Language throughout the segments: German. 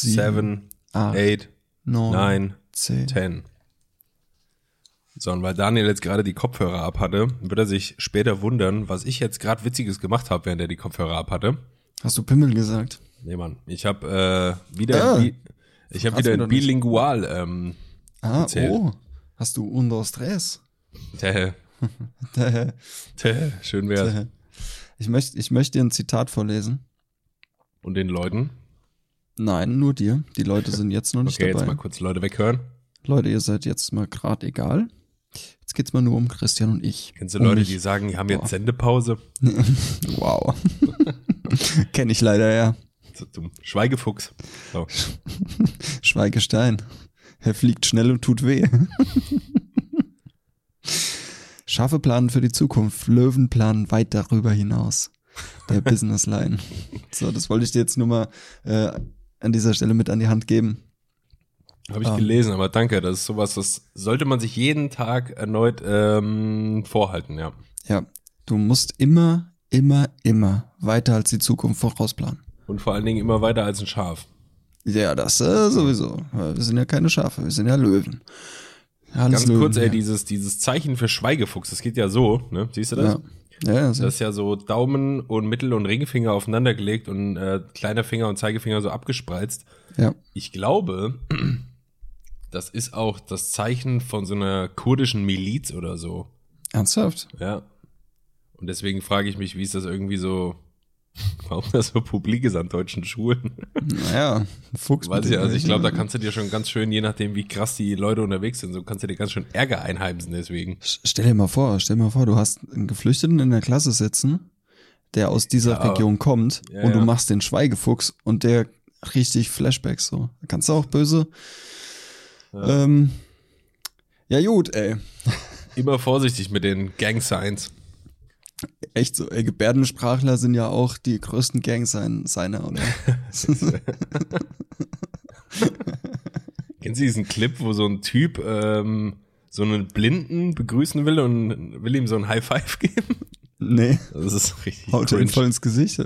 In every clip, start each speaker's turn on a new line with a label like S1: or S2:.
S1: seven,
S2: acht,
S1: eight,
S2: neun,
S1: nine,
S2: zehn.
S1: ten. So, und weil Daniel jetzt gerade die Kopfhörer abhatte, wird er sich später wundern, was ich jetzt gerade Witziges gemacht habe, während er die Kopfhörer abhatte.
S2: Hast du Pimmel gesagt?
S1: Nee, Mann. Ich habe äh, wieder,
S2: Ah.
S1: bi ich
S2: Hast
S1: wieder bilingual. Ähm,
S2: Ah,
S1: Erzähl.
S2: oh. Hast du unter Stress?
S1: tä, tä, schön wär's.
S2: Ich möchte ich möchte dir ein Zitat vorlesen.
S1: Und den Leuten.
S2: Nein, nur dir. Die Leute sind jetzt noch nicht
S1: Okay, jetzt
S2: dabei.
S1: mal kurz Leute weghören.
S2: Leute, ihr seid jetzt mal gerade egal. Jetzt geht's mal nur um Christian und ich.
S1: Kennst du
S2: um
S1: Leute,
S2: mich.
S1: die sagen, die haben jetzt
S2: Boah.
S1: Sendepause?
S2: Wow. Kenn ich leider ja.
S1: Zum Schweigefuchs. So.
S2: Schweigestein. Er fliegt schnell und tut weh. Scharfe Planen für die Zukunft. Löwen planen weit darüber hinaus. Der Businessline. So, das wollte ich dir jetzt nur mal äh, an dieser Stelle mit an die Hand geben.
S1: Habe ich
S2: Ah.
S1: gelesen, aber danke. Das ist sowas, das sollte man sich jeden Tag erneut ähm, vorhalten, ja.
S2: Ja, du musst immer, immer, immer weiter als die Zukunft vorausplanen.
S1: Und vor allen Dingen immer weiter als ein Schaf.
S2: Ja, das äh, sowieso. Wir sind ja keine Schafe, wir sind ja Löwen. Alles
S1: Ganz
S2: Löwen,
S1: kurz, ey,
S2: ja.
S1: dieses, dieses Zeichen für Schweigefuchs, das geht ja so, ne? Siehst du das?
S2: Ja, ja, ja
S1: Das ist ja so Daumen und Mittel- und Ringfinger aufeinander gelegt und äh, kleiner Finger und Zeigefinger so abgespreizt.
S2: ja.
S1: Ich glaube, das ist auch das Zeichen von so einer kurdischen Miliz oder so.
S2: Ernsthaft?
S1: Ja. Und deswegen frage ich mich, wie ist das irgendwie so, warum das so publik ist an deutschen Schulen?
S2: Naja, Fuchs.
S1: Weiß ich, also ich glaube, da kannst du dir schon ganz schön, je nachdem, wie krass die Leute unterwegs sind, so kannst du dir ganz schön Ärger einheimsen deswegen.
S2: Stell dir mal vor, stell dir mal vor, du hast einen Geflüchteten in der Klasse sitzen, der aus dieser
S1: Ja,
S2: Region kommt
S1: Ja,
S2: und du
S1: ja.
S2: machst den Schweigefuchs und der richtig Flashbacks so. Da kannst du auch böse.
S1: Ja.
S2: Ähm, ja gut, ey.
S1: Immer vorsichtig mit den Gang Signs.
S2: Echt so, ey, Gebärdensprachler sind ja auch die größten Gang-Seiner, oder?
S1: Kennen Sie diesen Clip, wo so ein Typ ähm, so einen Blinden begrüßen will und will ihm so ein High Five geben?
S2: nee,
S1: Das ist richtig
S2: haut er ihm
S1: cringe.
S2: voll ins Gesicht.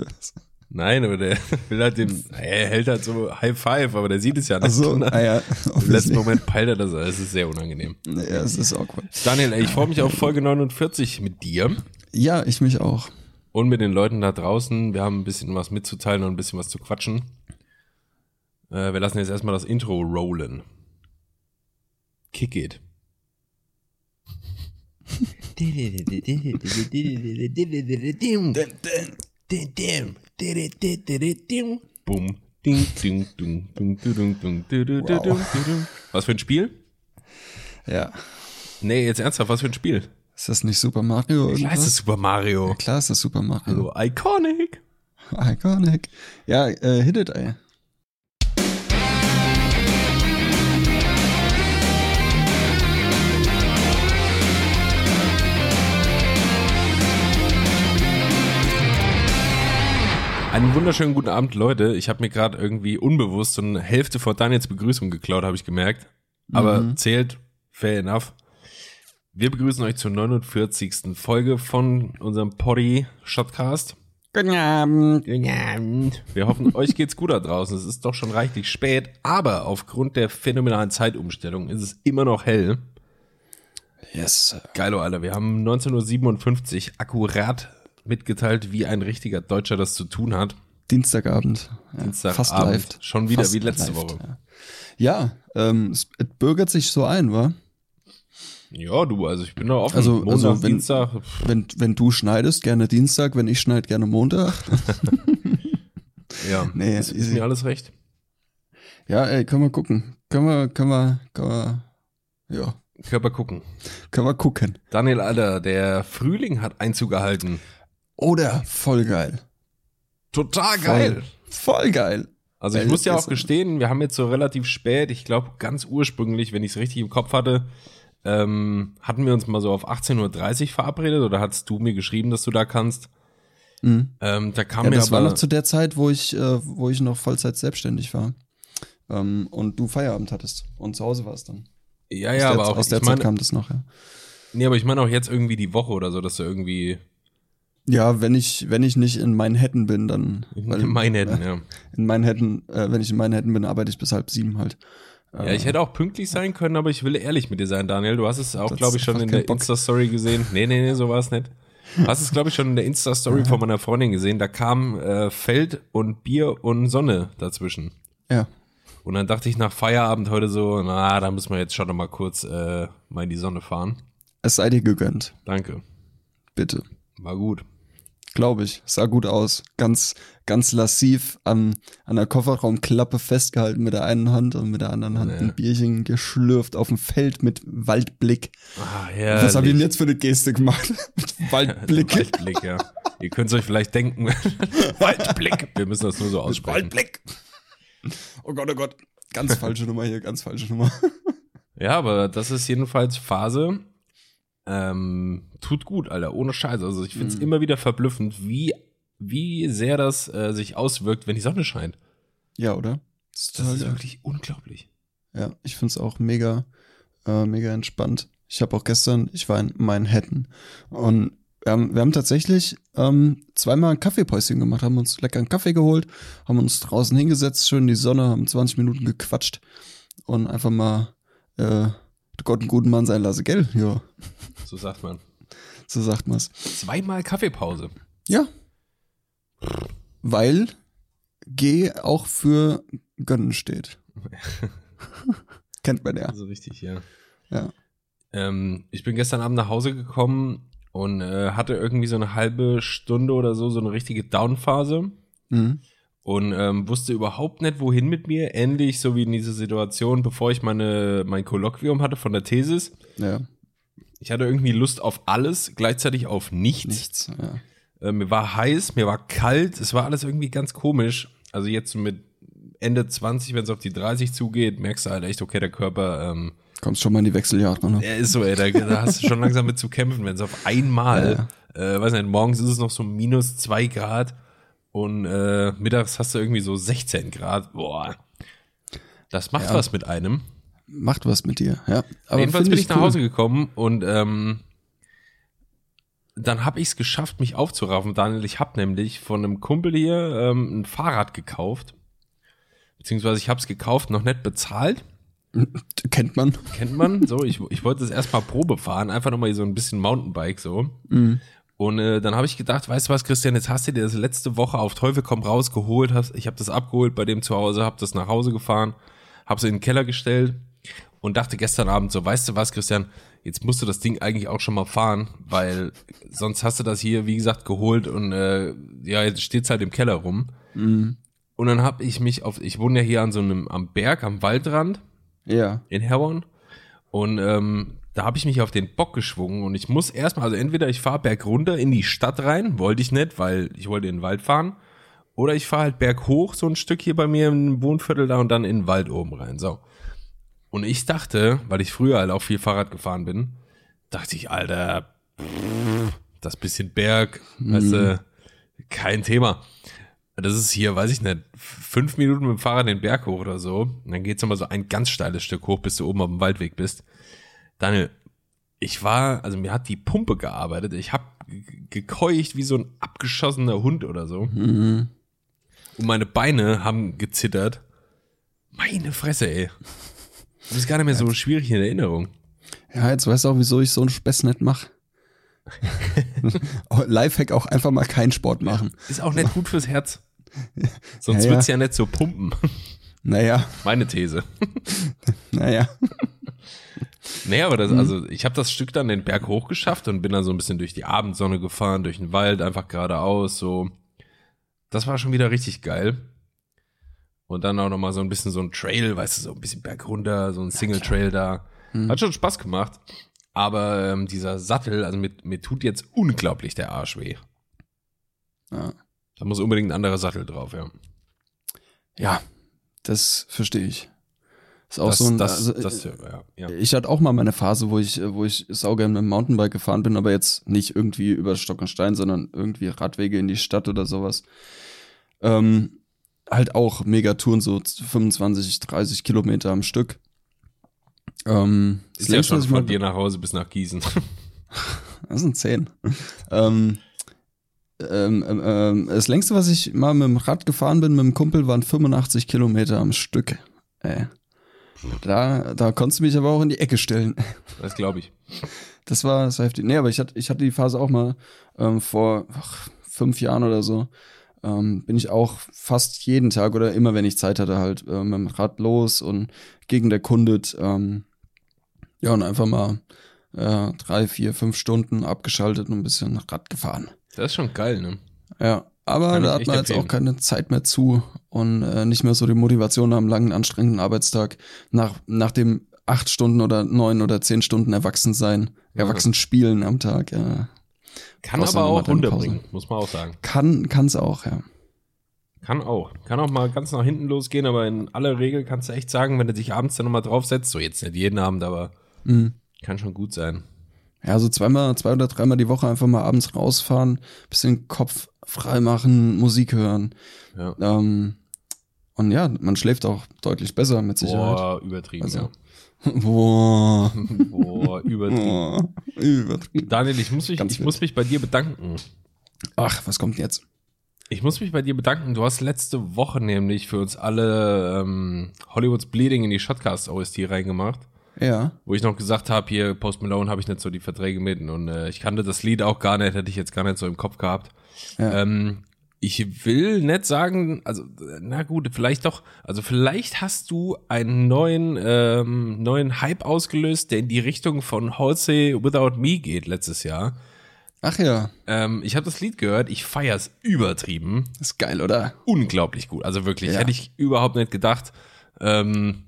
S1: Nein, aber der will halt den, er hält halt so High Five, aber der sieht es ja nicht.
S2: Ach so,
S1: dann
S2: ah ja,
S1: Im letzten. Moment peilt er das, es ist sehr unangenehm.
S2: Ja, es ist awkward.
S1: Daniel, ey, ich freue mich auf Folge 49 mit dir
S2: ja, ich mich auch.
S1: Und mit den Leuten da draußen. Wir haben ein bisschen was mitzuteilen und ein bisschen was zu quatschen. Äh, wir lassen jetzt erstmal das Intro rollen. Kick it. Bum. Ding, ding, ding, ding, ding, ding, ding, ding, Was für ein Spiel?
S2: Ja.
S1: Nee, jetzt ernsthaft, was für ein Spiel?
S2: Ist das nicht Super Mario?
S1: Klar ist
S2: irgendwas?
S1: es Super Mario.
S2: Klar ist das Super Mario.
S1: Hallo, Iconic.
S2: Iconic. Ja, äh, hit it, ey.
S1: Einen wunderschönen guten Abend, Leute. Ich habe mir gerade irgendwie unbewusst so eine Hälfte von Daniels Begrüßung geklaut, habe ich gemerkt. Aber
S2: Mhm.
S1: zählt, fair enough. Wir begrüßen euch zur 49. Folge von unserem Poddy Shotcast.
S2: Guten Abend.
S1: Wir hoffen, euch geht's gut da draußen. Es ist doch schon reichlich spät, aber aufgrund der phänomenalen Zeitumstellung ist es immer noch hell.
S2: Yes.
S1: Geilo, Alter. Wir haben 19.57 Uhr akkurat mitgeteilt, wie ein richtiger Deutscher das zu tun hat.
S2: Dienstagabend. Ja,
S1: Dienstagabend.
S2: Fast live.
S1: Schon wieder
S2: Fast
S1: wie letzte
S2: live,
S1: Woche.
S2: Ja, ja ähm, es, es bürgert sich so ein, wa?
S1: Ja, du, also ich bin da offen.
S2: Also-
S1: Montag,
S2: also wenn-
S1: Dienstag.
S2: Wenn, wenn du schneidest, gerne Dienstag, wenn ich schneide, gerne Montag.
S1: Ja,
S2: Nee,
S1: ist, ist mir alles recht.
S2: Ja, ey, können wir gucken. Können wir, können wir, können wir, ja,
S1: Körper gucken.
S2: können wir gucken.
S1: Daniel, Alter, der Frühling hat Einzug gehalten.
S2: Oder voll geil.
S1: Total
S2: Voll,
S1: geil.
S2: Voll geil.
S1: Also ich muss ja auch
S2: es.
S1: gestehen, wir haben jetzt so relativ spät, ich glaube ganz ursprünglich, wenn ich es richtig im Kopf hatte, ähm, hatten wir uns mal so auf 18.30 Uhr verabredet oder hattest du mir geschrieben, dass du da kannst?
S2: Mhm.
S1: Ähm, da kam
S2: Ja,
S1: mir
S2: das
S1: aber,
S2: war noch zu der Zeit, wo ich, äh, wo ich noch Vollzeit selbstständig war. Ähm, und du Feierabend hattest und zu Hause warst dann.
S1: ja,
S2: aus
S1: ja,
S2: der,
S1: aber auch,
S2: aus der Zeit
S1: meine,
S2: kam das noch, ja.
S1: nee, aber ich meine auch jetzt irgendwie die Woche oder so, dass du irgendwie,
S2: Ja, wenn ich, wenn ich nicht in Manhattan bin, dann.
S1: In Manhattan, ja.
S2: In Manhattan, äh, wenn ich in Manhattan bin, arbeite ich bis halb sieben halt.
S1: Ja, ich hätte auch pünktlich sein können, aber ich will ehrlich mit dir sein, Daniel. Du hast es auch, glaube ich, schon in der. Insta-Story gesehen. Nee, nee, nee, so war es nicht. Du hast es, glaube ich, schon in der Insta-Story von meiner Freundin gesehen. Da kam äh, Feld und Bier und Sonne dazwischen.
S2: Ja.
S1: Und dann dachte ich nach Feierabend heute so, na, da müssen wir jetzt schon noch mal kurz äh, mal in die Sonne fahren.
S2: Es sei dir gegönnt.
S1: Danke.
S2: Bitte.
S1: War gut.
S2: Glaube ich. Sah gut aus. Ganz, ganz lassiv an, an der Kofferraumklappe festgehalten mit der einen Hand und mit der anderen Hand
S1: Ja.
S2: ein Bierchen geschlürft auf dem Feld mit Waldblick.
S1: Ah, ja.
S2: Was habe ich denn jetzt für eine Geste gemacht? mit Waldblick.
S1: Waldblick, ja. Ihr könnt es euch vielleicht denken. Waldblick. Wir müssen das nur so aussprechen.
S2: Waldblick. Oh Gott, oh Gott. Ganz falsche Nummer hier, ganz falsche Nummer.
S1: Ja, aber das ist jedenfalls Phase. Ähm, tut gut, Alter, ohne Scheiß. Also ich find's immer wieder verblüffend, wie, wie sehr das äh, sich auswirkt, wenn die Sonne scheint.
S2: Ja, oder? Das ist
S1: Das ist wirklich unglaublich.
S2: Ja, ich find's auch mega, äh, mega entspannt. Ich habe auch gestern, ich war in Manhattan und wir haben, wir haben tatsächlich ähm, zweimal ein Kaffeepäuschen gemacht, haben uns lecker einen Kaffee geholt, haben uns draußen hingesetzt, schön in die Sonne, haben 20 Minuten gequatscht und einfach mal äh, Gott einen guten Mann sein lassen, gell? Ja,
S1: So sagt man.
S2: so sagt man's.
S1: Zweimal Kaffeepause.
S2: Ja. Weil G auch für gönnen steht. Kennt man ja.
S1: Also richtig, ja.
S2: Ja.
S1: Ähm, ich bin gestern Abend nach Hause gekommen und äh, hatte irgendwie so eine halbe Stunde oder so, so eine richtige Downphase.
S2: Mhm.
S1: Und ähm, wusste überhaupt nicht, wohin mit mir. Ähnlich so wie in dieser Situation, bevor ich meine, mein Kolloquium hatte von der Thesis.
S2: Ja,
S1: Ich hatte irgendwie Lust auf alles, gleichzeitig auf nichts.
S2: nichts. Ja.
S1: Äh, mir war heiß, mir war kalt, es war alles irgendwie ganz komisch. Also jetzt mit Ende 20, wenn es auf die 30 zugeht, merkst du halt echt, okay, der Körper, ähm,
S2: Kommst schon mal in die Wechseljahre, ne?
S1: er ist so, ey, da, da hast du schon langsam mit zu kämpfen, wenn es auf einmal, äh, weiß nicht, morgens ist es noch so minus zwei Grad und äh, mittags hast du irgendwie so 16 Grad. Boah. Das macht
S2: Ja.
S1: was mit einem.
S2: Macht was mit dir, ja. Aber
S1: Jedenfalls bin ich nach
S2: cool.
S1: Hause gekommen und ähm, dann habe ich es geschafft, mich aufzuraffen. Daniel, ich habe nämlich von einem Kumpel hier ähm, ein Fahrrad gekauft. Beziehungsweise ich habe es gekauft, noch nicht bezahlt.
S2: Kennt man.
S1: Kennt man. So, ich, ich wollte es erstmal Probe fahren, einfach nochmal so ein bisschen Mountainbike so.
S2: Mhm.
S1: Und äh, dann habe ich gedacht, weißt du was, Christian, jetzt hast du dir das letzte Woche auf Teufel komm raus geholt, hast, ich habe das abgeholt bei dem zu Hause, habe das nach Hause gefahren, habe es in den Keller gestellt und dachte gestern Abend so, weißt du was, Christian, jetzt musst du das Ding eigentlich auch schon mal fahren, weil sonst hast du das hier, wie gesagt, geholt und äh, ja, jetzt steht's halt im Keller rum.
S2: Mhm.
S1: Und dann habe ich mich auf, ich wohne ja hier an so einem, am Berg, am Waldrand
S2: Ja.
S1: in Herborn. Und ähm, da habe ich mich auf den Bock geschwungen und ich muss erstmal, also entweder ich fahre bergunter in die Stadt rein, wollte ich nicht, weil ich wollte in den Wald fahren, oder ich fahre halt berghoch so ein Stück hier bei mir im Wohnviertel da und dann in den Wald oben rein. So. Und ich dachte, weil ich früher halt auch viel Fahrrad gefahren bin, dachte ich, Alter, das bisschen Berg, weißt du, kein Thema. Das ist hier, weiß ich nicht, fünf Minuten mit dem Fahrrad den Berg hoch oder so. Und dann geht's nochmal so ein ganz steiles Stück hoch, bis du oben auf dem Waldweg bist. Daniel, ich war, also mir hat die Pumpe gearbeitet. Ich habe gekeucht wie so ein abgeschossener Hund oder so.
S2: Mhm.
S1: Und meine Beine haben gezittert. Meine Fresse, ey. Das ist gar nicht mehr so schwierig in Erinnerung.
S2: Ja, jetzt weißt du auch, wieso ich so einen Spess nicht mache. Lifehack auch einfach mal keinen Sport machen.
S1: Ist auch nicht gut fürs Herz. Sonst
S2: Ja, ja.
S1: wird's ja nicht so pumpen.
S2: Naja,
S1: Meine These.
S2: naja.
S1: Nee, aber
S2: Mhm.
S1: das, also ich habe das Stück dann den Berg hochgeschafft und bin dann so ein bisschen durch die Abendsonne gefahren, durch den Wald, einfach geradeaus, so. Das war schon wieder richtig geil. Und dann auch nochmal so ein bisschen so ein Trail, weißt du, so ein bisschen bergunter, so ein Single-Trail da.
S2: Mhm.
S1: Hat schon Spaß gemacht. Aber ähm, dieser Sattel, also mir, mir tut jetzt unglaublich der Arsch weh.
S2: Ja.
S1: Da muss unbedingt ein anderer Sattel drauf, ja.
S2: ja, das verstehe ich. Ist auch
S1: das,
S2: so ein,
S1: das,
S2: also,
S1: das, ja, ja.
S2: Ich hatte auch mal meine Phase, wo ich, wo ich saugern mit dem Mountainbike gefahren bin, aber jetzt nicht irgendwie über Stock und Stein, sondern irgendwie Radwege in die Stadt oder sowas. Ähm, halt auch Megatouren, so 25, 30 Kilometer am Stück. Ähm, das
S1: Ist ja schon von dir nach Hause bis nach Gießen.
S2: Das sind zehn. ähm, ähm, ähm, ähm, das längste, was ich mal mit dem Rad gefahren bin mit dem Kumpel, waren 85 Kilometer am Stück. Ey. Da, da konntest du mich aber auch in die Ecke stellen.
S1: Das glaube ich.
S2: Das war, das war heftig. Nee, aber ich hatte, ich hatte die Phase auch mal ähm, vor ach, fünf Jahren oder so. Ähm, bin ich auch fast jeden Tag oder immer, wenn ich Zeit hatte, halt äh, mit dem Rad los und gegen der Kundet. Ähm, ja, und einfach mal äh, drei, vier, fünf Stunden abgeschaltet und ein bisschen Rad gefahren.
S1: Das ist schon geil, ne?
S2: Ja, aber
S1: Kann
S2: da hat man jetzt
S1: empfehlen.
S2: auch keine Zeit mehr zu und äh, nicht mehr so die Motivation nach einem langen, anstrengenden Arbeitstag, nach, nach dem acht Stunden oder neun oder zehn Stunden erwachsen sein, erwachsen spielen am Tag. Ja.
S1: Kann aber auch runterbringen, muss man auch sagen.
S2: Kann, kann's auch, ja.
S1: Kann auch. Kann auch mal ganz nach hinten losgehen, aber in aller Regel kannst du echt sagen, wenn du dich abends dann nochmal draufsetzt, so jetzt nicht jeden Abend, aber
S2: Mhm.
S1: kann schon gut sein.
S2: Ja, so zweimal, zwei oder dreimal die Woche einfach mal abends rausfahren, bisschen Kopf frei machen, Musik hören.
S1: Ja.
S2: Ähm, und ja, man schläft auch deutlich besser mit Sicherheit.
S1: Boah, übertrieben.
S2: Also,
S1: ja.
S2: Boah.
S1: Boah, übertrieben.
S2: Boah. Übertrieben.
S1: Daniel, ich muss mich,
S2: Ganz
S1: ich
S2: wild.
S1: muss mich bei dir bedanken.
S2: Ach, was kommt jetzt?
S1: Ich muss mich bei dir bedanken. Du hast letzte Woche nämlich für uns alle ähm, Hollywoods Bleeding in die Shotcast OST reingemacht.
S2: Ja.
S1: Wo ich noch gesagt habe, hier Post Malone habe ich nicht so die Verträge mit und äh, ich kannte das Lied auch gar nicht, hätte ich jetzt gar nicht so im Kopf gehabt.
S2: Ja.
S1: Ähm, ich will nicht sagen, also na gut, vielleicht doch, also vielleicht hast du einen neuen ähm, neuen Hype ausgelöst, der in die Richtung von Halsey Without Me geht letztes Jahr.
S2: Ach ja,
S1: Ähm, ich habe das Lied gehört, ich feier's übertrieben,
S2: ist geil, oder?
S1: unglaublich gut, also wirklich,
S2: Ja.
S1: hätte ich überhaupt nicht gedacht. Ähm,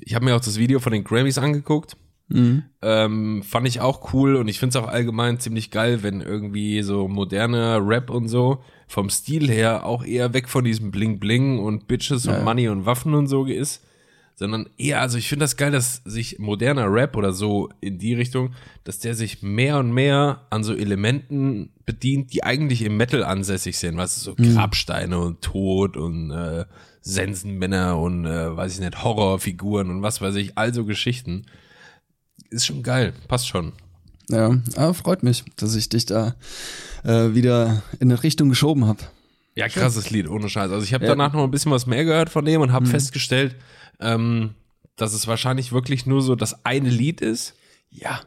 S1: ich habe mir auch das Video von den Grammys angeguckt.
S2: Mhm.
S1: Ähm, fand ich auch cool und ich find's auch allgemein ziemlich geil, wenn irgendwie so moderner Rap und so vom Stil her auch eher weg von diesem Bling Bling und Bitches und
S2: Ja.
S1: Money und Waffen und so ist, sondern eher, also ich finde das geil, dass sich moderner Rap oder so in die Richtung, dass der sich mehr und mehr an so Elementen bedient, die eigentlich im Metal ansässig sind, was so Grabsteine und Tod und äh, Sensenmänner und äh, weiß ich nicht, Horrorfiguren und was weiß ich, also Geschichten ist schon geil, passt schon.
S2: Ja, aber freut mich, dass ich dich da äh, wieder in eine Richtung geschoben habe.
S1: Ja, krasses Lied, ohne Scheiß. Also ich habe
S2: Ja.
S1: danach noch ein bisschen was mehr gehört von dem und habe festgestellt, ähm, dass es wahrscheinlich wirklich nur so das eine Lied ist,
S2: Ja.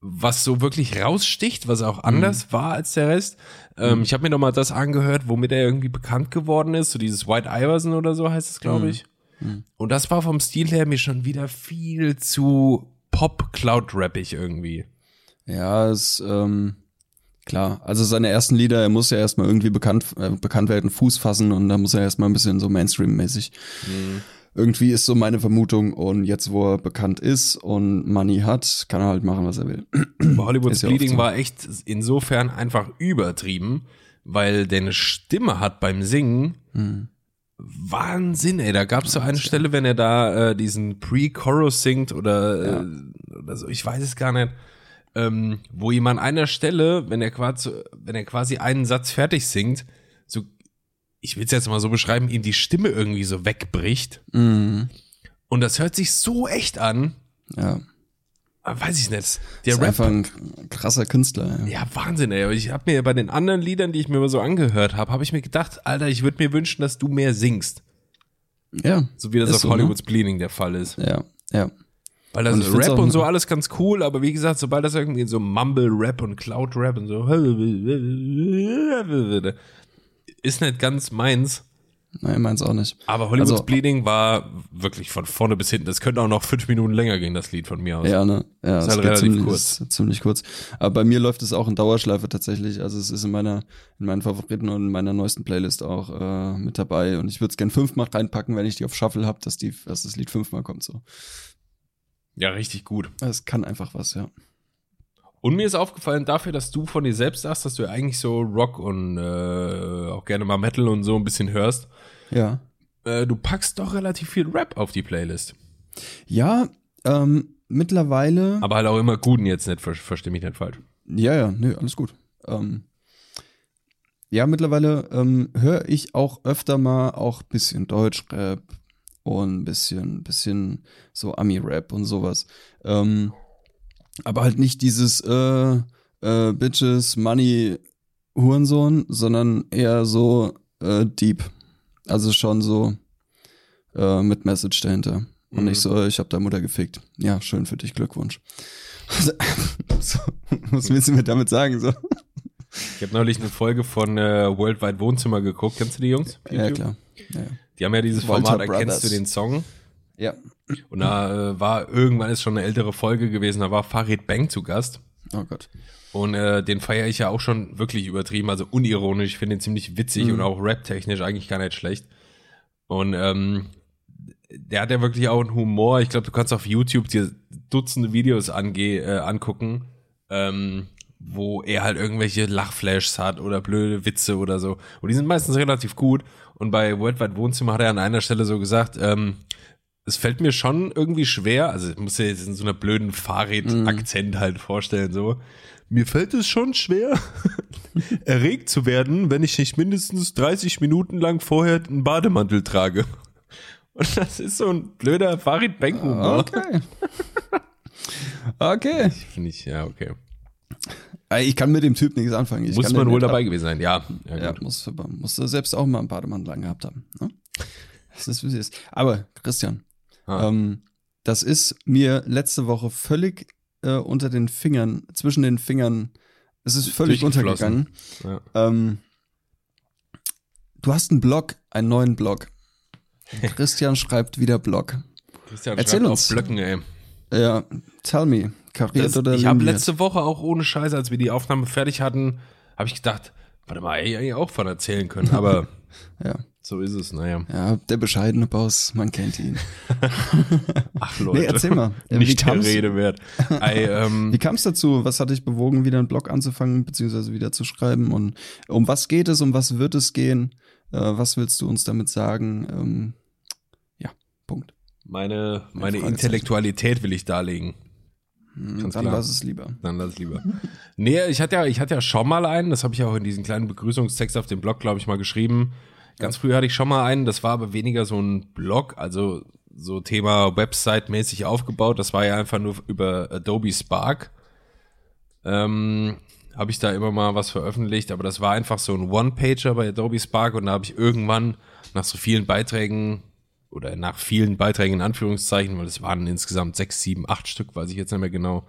S1: Was so wirklich raussticht, was auch anders war als der Rest. Ähm, Ich habe mir noch mal das angehört, womit er irgendwie bekannt geworden ist, so dieses White Iverson oder so heißt es, glaube ich. Und das war vom Stil her mir schon wieder viel zu Pop-Cloud-Rappig irgendwie.
S2: Ja, ist ähm, klar. Also seine ersten Lieder, er muss ja erstmal irgendwie bekannt, äh, bekannt werden, Fuß fassen und da muss er erstmal ein bisschen so Mainstream-mäßig. Irgendwie ist so meine Vermutung und jetzt, wo er bekannt ist und Money hat, kann er halt machen, was er will.
S1: Aber Hollywood's
S2: ja
S1: Bleeding
S2: so.
S1: war echt insofern einfach übertrieben, weil der eine Stimme hat beim Singen.
S2: Hm.
S1: Wahnsinn, ey. Da gab es so eine Stelle, wenn er da äh, diesen Pre-Chorus singt oder, äh, oder so, ich weiß es gar nicht, ähm, wo ihm an einer Stelle, wenn er quasi, wenn er quasi einen Satz fertig singt, so, ich will es jetzt mal so beschreiben, ihm die Stimme irgendwie so wegbricht.
S2: Mhm.
S1: Und das hört sich so echt an.
S2: Ja.
S1: Aber weiß ich nicht. Der
S2: ist
S1: Rap
S2: einfach ein krasser Künstler. Ja.
S1: Ja, Wahnsinn, ey. Aber Ich habe mir bei den anderen Liedern, die ich mir immer so angehört habe, habe ich mir gedacht, Alter, ich würde mir wünschen, dass du mehr singst.
S2: ja.
S1: So wie das auf
S2: so, ne?
S1: Hollywood's Bleeding der Fall ist.
S2: Ja, ja.
S1: Weil das
S2: Und
S1: Rap und so alles ganz cool, aber wie gesagt, sobald das irgendwie so Mumble-Rap und Cloud-Rap und so ist nicht ganz meins.
S2: Nein, meins auch nicht.
S1: Aber Hollywood's
S2: Also-
S1: Bleeding war wirklich von vorne bis hinten. Das könnte auch noch fünf Minuten länger gehen, das Lied von mir aus.
S2: Ja, ne? Ja,
S1: Ist halt relativ
S2: ziemlich,
S1: kurz.
S2: ist ziemlich kurz. Aber bei mir läuft es auch in Dauerschleife tatsächlich. Also es ist in meiner, in meinen Favoriten und in meiner neuesten Playlist auch äh, mit dabei. Und ich würde es gern fünfmal reinpacken, wenn ich die auf Shuffle habe, dass die, dass das Lied fünfmal kommt. So.
S1: ja, richtig gut.
S2: Es kann einfach was, ja.
S1: Und mir ist aufgefallen dafür, dass du von dir selbst sagst, dass du eigentlich so Rock und äh, auch gerne mal Metal und so ein bisschen hörst.
S2: Ja.
S1: Äh, du packst doch relativ viel Rap auf die Playlist.
S2: Ja, ähm, mittlerweile.
S1: Aber halt auch immer guten jetzt nicht, ver versteh mich nicht falsch.
S2: Ja, ja, nö, alles gut. Ähm, ja, mittlerweile ähm, höre ich auch öfter mal auch bisschen Deutschrap und bisschen, bisschen so Ami-Rap und sowas. Ähm, aber halt nicht dieses äh, äh, Bitches, Money, Hurensohn, sondern eher so äh, deep. Also schon so äh, mit Message dahinter. Und
S1: Mhm.
S2: nicht so, ich habe da Mutter gefickt. Ja, schön für dich, Glückwunsch. so, was willst du mir damit sagen? So?
S1: Ich habe neulich eine Folge von äh, Worldwide Wohnzimmer geguckt. Kennst du die Jungs?
S2: Ja, klar. Ja, ja.
S1: Die haben ja dieses
S2: Walter
S1: Format, erkennst
S2: Brothers.
S1: du den Song?
S2: Ja.
S1: Und da äh, war irgendwann ist schon eine ältere Folge gewesen, da war Farid Bang zu Gast.
S2: Oh Gott.
S1: Und äh, den feiere ich ja auch schon wirklich übertrieben, also unironisch. Ich finde ihn ziemlich witzig
S2: Mhm.
S1: und auch rap-technisch eigentlich gar nicht schlecht. Und ähm, der hat ja wirklich auch einen Humor. Ich glaube, du kannst auf YouTube dir Dutzende Videos ange äh, angucken, ähm, wo er halt irgendwelche Lachflashs hat oder blöde Witze oder so. Und die sind meistens relativ gut. Und bei Worldwide Wohnzimmer hat er an einer Stelle so gesagt, ähm, es fällt mir schon irgendwie schwer, also ich muss ja jetzt in so einer blöden Fahrrad-Akzent halt vorstellen, so. Mir fällt es schon schwer, erregt zu werden, wenn ich nicht mindestens 30 Minuten lang vorher einen Bademantel trage. Und das ist so ein blöder Farid Bang Humor.
S2: Okay. okay.
S1: Finde ich, ja, okay.
S2: Ich kann mit dem Typ nichts anfangen. Ich
S1: Muss man wohl dabei
S2: ab-
S1: gewesen sein, ja. ja,
S2: Ja, muss, musst du selbst auch mal einen Bademantel lang gehabt haben. Ne? Das ist, wie es ist. Aber, Christian,
S1: Ah.
S2: ähm, das ist mir letzte Woche völlig äh, unter den Fingern, zwischen den Fingern, es ist völlig untergegangen.
S1: Ja.
S2: Ähm, du hast einen Blog, einen neuen Blog. Christian schreibt wieder Blog.
S1: Christian
S2: Erzähl
S1: schreibt
S2: uns.
S1: auf Blöcken, ey.
S2: Ja, tell me, kariert
S1: Das,
S2: oder
S1: ich habe letzte Woche auch ohne Scheiße, als wir die Aufnahme fertig hatten, habe ich gedacht, warte mal, ich eigentlich auch von erzählen können, aber
S2: Ja.
S1: So ist es, naja.
S2: Ja, der bescheidene Boss, man kennt ihn.
S1: Ach Leute.
S2: Nee, erzähl mal. Wie
S1: Nicht der Rede wert. Ei, ähm,
S2: Wie kam es dazu? Was hat dich bewogen, wieder einen Blog anzufangen, beziehungsweise wieder zu schreiben? Und um was geht es? Um was wird es gehen? Äh, was willst du uns damit sagen? Ähm, ja, Punkt.
S1: meine, meine. Intellektualität will ich darlegen.
S2: Hm,
S1: Ganz
S2: Dann
S1: klar.
S2: lass es lieber.
S1: Dann lass es lieber. Nee, ich hatte ja, ich hatte ja schon mal einen, das habe ich auch in diesen kleinen Begrüßungstext auf dem Blog, glaube ich, mal geschrieben. Ganz früh hatte ich schon mal einen, das war aber weniger so ein Blog, also so Thema Website-mäßig aufgebaut. Das war ja einfach nur über Adobe Spark. Ähm, habe ich da immer mal was veröffentlicht, aber das war einfach so ein One-Pager bei Adobe Spark und da habe ich irgendwann nach so vielen Beiträgen oder nach vielen Beiträgen in Anführungszeichen, weil es waren insgesamt sechs, sieben, acht Stück, weiß ich jetzt nicht mehr genau.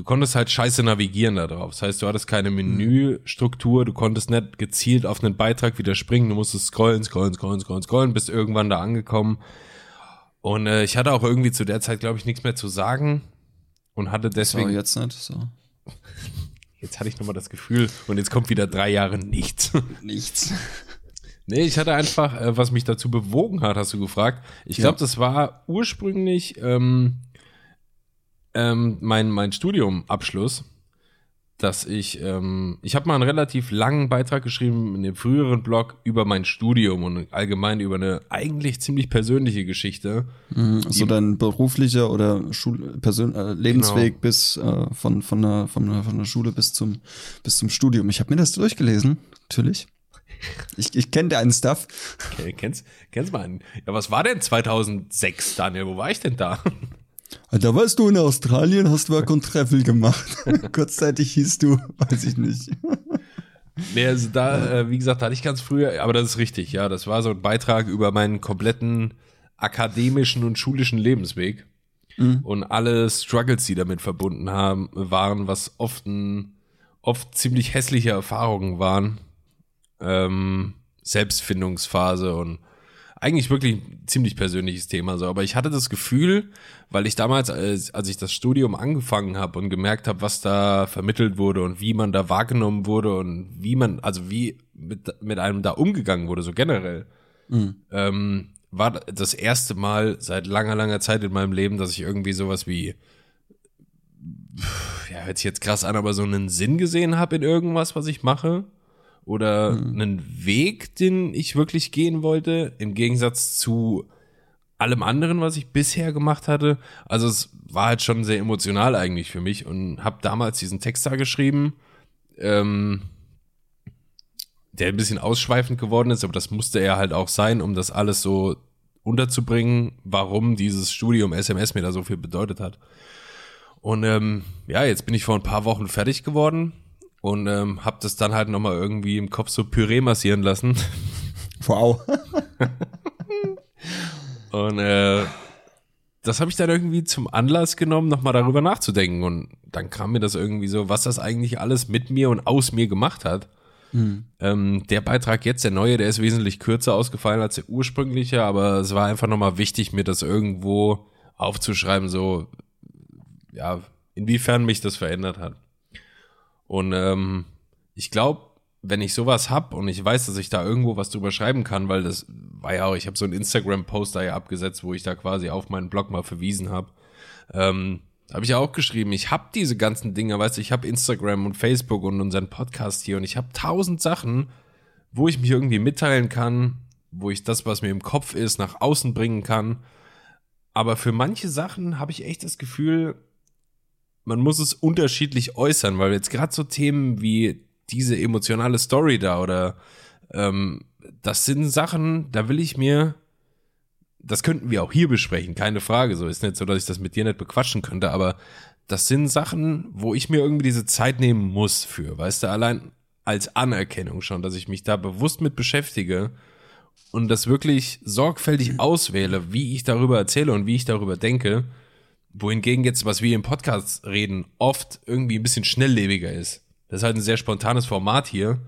S1: Du konntest halt scheiße navigieren da drauf. Das heißt, du hattest keine Menüstruktur, du konntest nicht gezielt auf einen Beitrag wieder springen, du musstest scrollen, scrollen, scrollen, scrollen, scrollen, bist irgendwann da angekommen. Und äh, ich hatte auch irgendwie zu der Zeit, glaube ich, nichts mehr zu sagen und hatte
S2: So,
S1: deswegen,
S2: jetzt nicht. So.
S1: jetzt hatte ich nochmal das Gefühl, und jetzt kommt wieder drei Jahre nichts.
S2: Nichts.
S1: Nee, ich hatte einfach, äh, was mich dazu bewogen hat, hast du gefragt. Ich
S2: Ja.
S1: glaube, das war ursprünglich ähm, ähm, mein, mein Studiumabschluss, dass ich, ähm, ich habe mal einen relativ langen Beitrag geschrieben in dem früheren Blog über mein Studium und allgemein über eine eigentlich ziemlich persönliche Geschichte.
S2: Mhm, so dein beruflicher oder Schul Persön äh, Lebensweg
S1: Genau.
S2: bis äh, von, von, der, von, der, von der Schule bis zum, bis zum Studium. Ich habe mir das durchgelesen, natürlich. Ich, ich kenne deinen Stuff.
S1: Okay, kennst, kennst mal einen. Ja, was war denn 2006, Daniel? Wo war ich denn da?
S2: Da warst du in Australien, hast Work und Treffel gemacht. Kurzzeitig hieß du, weiß ich nicht.
S1: Nee, also da, äh, wie gesagt, hatte ich ganz früher, aber das ist richtig, ja. Das war so ein Beitrag über meinen kompletten akademischen und schulischen Lebensweg. Und alle Struggles, die damit verbunden haben, waren, was oft ein, oft ziemlich hässliche Erfahrungen waren. Ähm, Selbstfindungsphase und eigentlich wirklich ein ziemlich persönliches Thema so. Aber ich hatte das Gefühl, weil ich damals, als, ich das Studium angefangen habe und gemerkt habe, was da vermittelt wurde und wie man da wahrgenommen wurde und wie man, also wie mit, mit einem da umgegangen wurde, so generell, ähm, war das erste Mal seit langer, langer Zeit in meinem Leben, dass ich irgendwie sowas wie, ja, hört sich jetzt krass an, aber so einen Sinn gesehen habe in irgendwas, was ich mache. Oder einen Weg, den ich wirklich gehen wollte, im Gegensatz zu allem anderen, was ich bisher gemacht hatte. Also es war halt schon sehr emotional eigentlich für mich und habe damals diesen Text da geschrieben, ähm, der ein bisschen ausschweifend geworden ist, aber das musste er halt auch sein, um das alles so unterzubringen, warum dieses Studium SMS mir da so viel bedeutet hat. Und ähm, ja, jetzt bin ich vor ein paar Wochen fertig geworden und ähm, habe das dann halt nochmal irgendwie im Kopf so Püree massieren lassen.
S2: Wow.
S1: und äh, das habe ich dann irgendwie zum Anlass genommen, nochmal darüber nachzudenken. Und dann kam mir das irgendwie so, was das eigentlich alles mit mir und aus mir gemacht hat. Mhm. Ähm, der Beitrag jetzt, der neue, der ist wesentlich kürzer ausgefallen als der ursprüngliche, aber es war einfach nochmal wichtig, mir das irgendwo aufzuschreiben, so, ja, inwiefern mich das verändert hat. Und ähm, ich glaube, wenn ich sowas hab und ich weiß, dass ich da irgendwo was drüber schreiben kann, weil das war ja auch, ich habe so einen Instagram-Post da ja abgesetzt, wo ich da quasi auf meinen Blog mal verwiesen habe. Ähm, habe ich ja auch geschrieben, ich habe diese ganzen Dinge, weißt du, ich habe Instagram und Facebook und unseren Podcast hier und ich habe tausend Sachen, wo ich mich irgendwie mitteilen kann, wo ich das, was mir im Kopf ist, nach außen bringen kann. Aber für manche Sachen habe ich echt das Gefühl, man muss es unterschiedlich äußern, weil jetzt gerade so Themen wie diese emotionale Story da oder ähm, das sind Sachen, da will ich mir, das könnten wir auch hier besprechen, keine Frage. So ist nicht so, dass ich das mit dir nicht bequatschen könnte, aber das sind Sachen, wo ich mir irgendwie diese Zeit nehmen muss für, weißt du, allein als Anerkennung schon, dass ich mich da bewusst mit beschäftige und das wirklich sorgfältig auswähle, wie ich darüber erzähle und wie ich darüber denke wohingegen jetzt, was wir im Podcast reden, oft irgendwie ein bisschen schnelllebiger ist. Das ist halt ein sehr spontanes Format hier.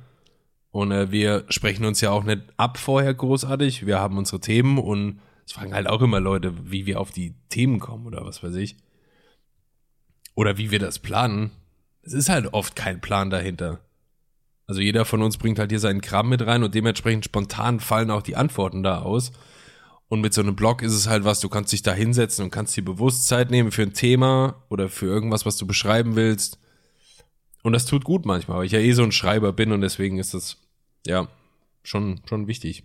S1: Und äh, wir sprechen uns ja auch nicht ab vorher großartig. Wir haben unsere Themen und es fragen halt auch immer Leute, wie wir auf die Themen kommen oder was weiß ich. Oder wie wir das planen. Es ist halt oft kein Plan dahinter. Also jeder von uns bringt halt hier seinen Kram mit rein und dementsprechend spontan fallen auch die Antworten da aus. Und mit so einem Blog ist es halt was, du kannst dich da hinsetzen und kannst dir Bewusstsein nehmen für ein Thema oder für irgendwas, was du beschreiben willst. Und das tut gut manchmal, weil ich ja eh so ein Schreiber bin und deswegen ist das, ja, schon, schon wichtig.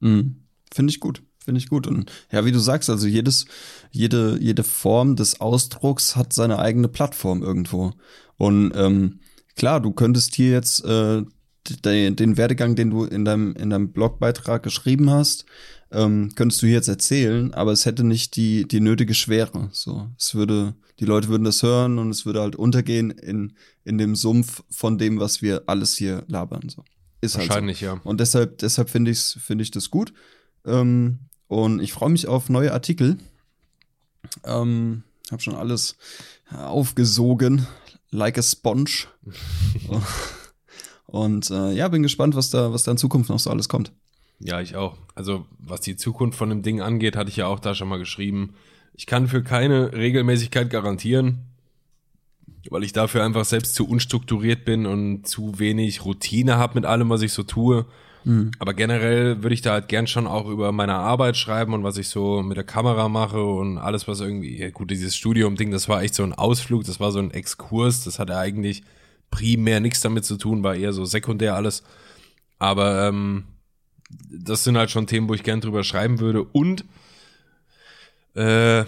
S2: Mhm. Finde ich gut. Finde ich gut. Und ja, wie du sagst, also jedes, jede, jede Form des Ausdrucks hat seine eigene Plattform irgendwo. Und ähm, klar, du könntest hier jetzt äh, den, den Werdegang, den du in deinem, in deinem Blogbeitrag geschrieben hast, ähm, könntest du jetzt erzählen, aber es hätte nicht die, die nötige Schwere. So, es würde, die Leute würden das hören und es würde halt untergehen in, in dem Sumpf von dem, was wir alles hier labern. So.
S1: Ist Wahrscheinlich, halt
S2: so. ja. Und deshalb, deshalb finde ich, finde ich das gut. Ähm, und ich freue mich auf neue Artikel. Ähm, habe schon alles aufgesogen, like a sponge. und äh, ja, bin gespannt, was da, was da in Zukunft noch so alles kommt.
S1: Ja, ich auch. Also, was die Zukunft von dem Ding angeht, hatte ich ja auch da schon mal geschrieben. Ich kann für keine Regelmäßigkeit garantieren, weil ich dafür einfach selbst zu unstrukturiert bin und zu wenig Routine habe mit allem, was ich so tue. Mhm. Aber generell würde ich da halt gern schon auch über meine Arbeit schreiben und was ich so mit der Kamera mache und alles, was irgendwie, ja gut, dieses Studium-Ding, das war echt so ein Ausflug, das war so ein Exkurs, das hatte eigentlich primär nichts damit zu tun, war eher so sekundär alles. Aber ähm, das sind halt schon Themen, wo ich gern drüber schreiben würde. Und äh,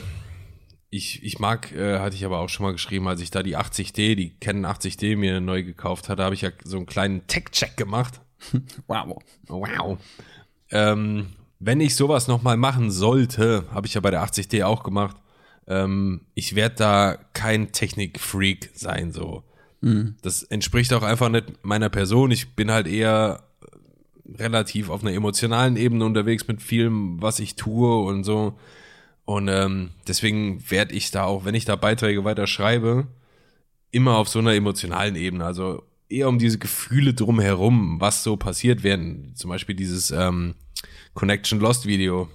S1: ich, ich mag, äh, hatte ich aber auch schon mal geschrieben, als ich da die 80D, die Canon 80D mir neu gekauft hatte, habe ich ja so einen kleinen Tech-Check gemacht.
S2: wow.
S1: Wow. Ähm, wenn ich sowas nochmal machen sollte, habe ich ja bei der 80D auch gemacht, ähm, ich werde da kein Technik-Freak sein, so. Mhm. Das entspricht auch einfach nicht meiner Person. Ich bin halt eher relativ auf einer emotionalen Ebene unterwegs mit vielem, was ich tue und so. Und ähm, deswegen werde ich da auch, wenn ich da Beiträge weiter schreibe, immer auf so einer emotionalen Ebene. Also eher um diese Gefühle drumherum, was so passiert werden. Zum Beispiel dieses ähm, Connection Lost Video,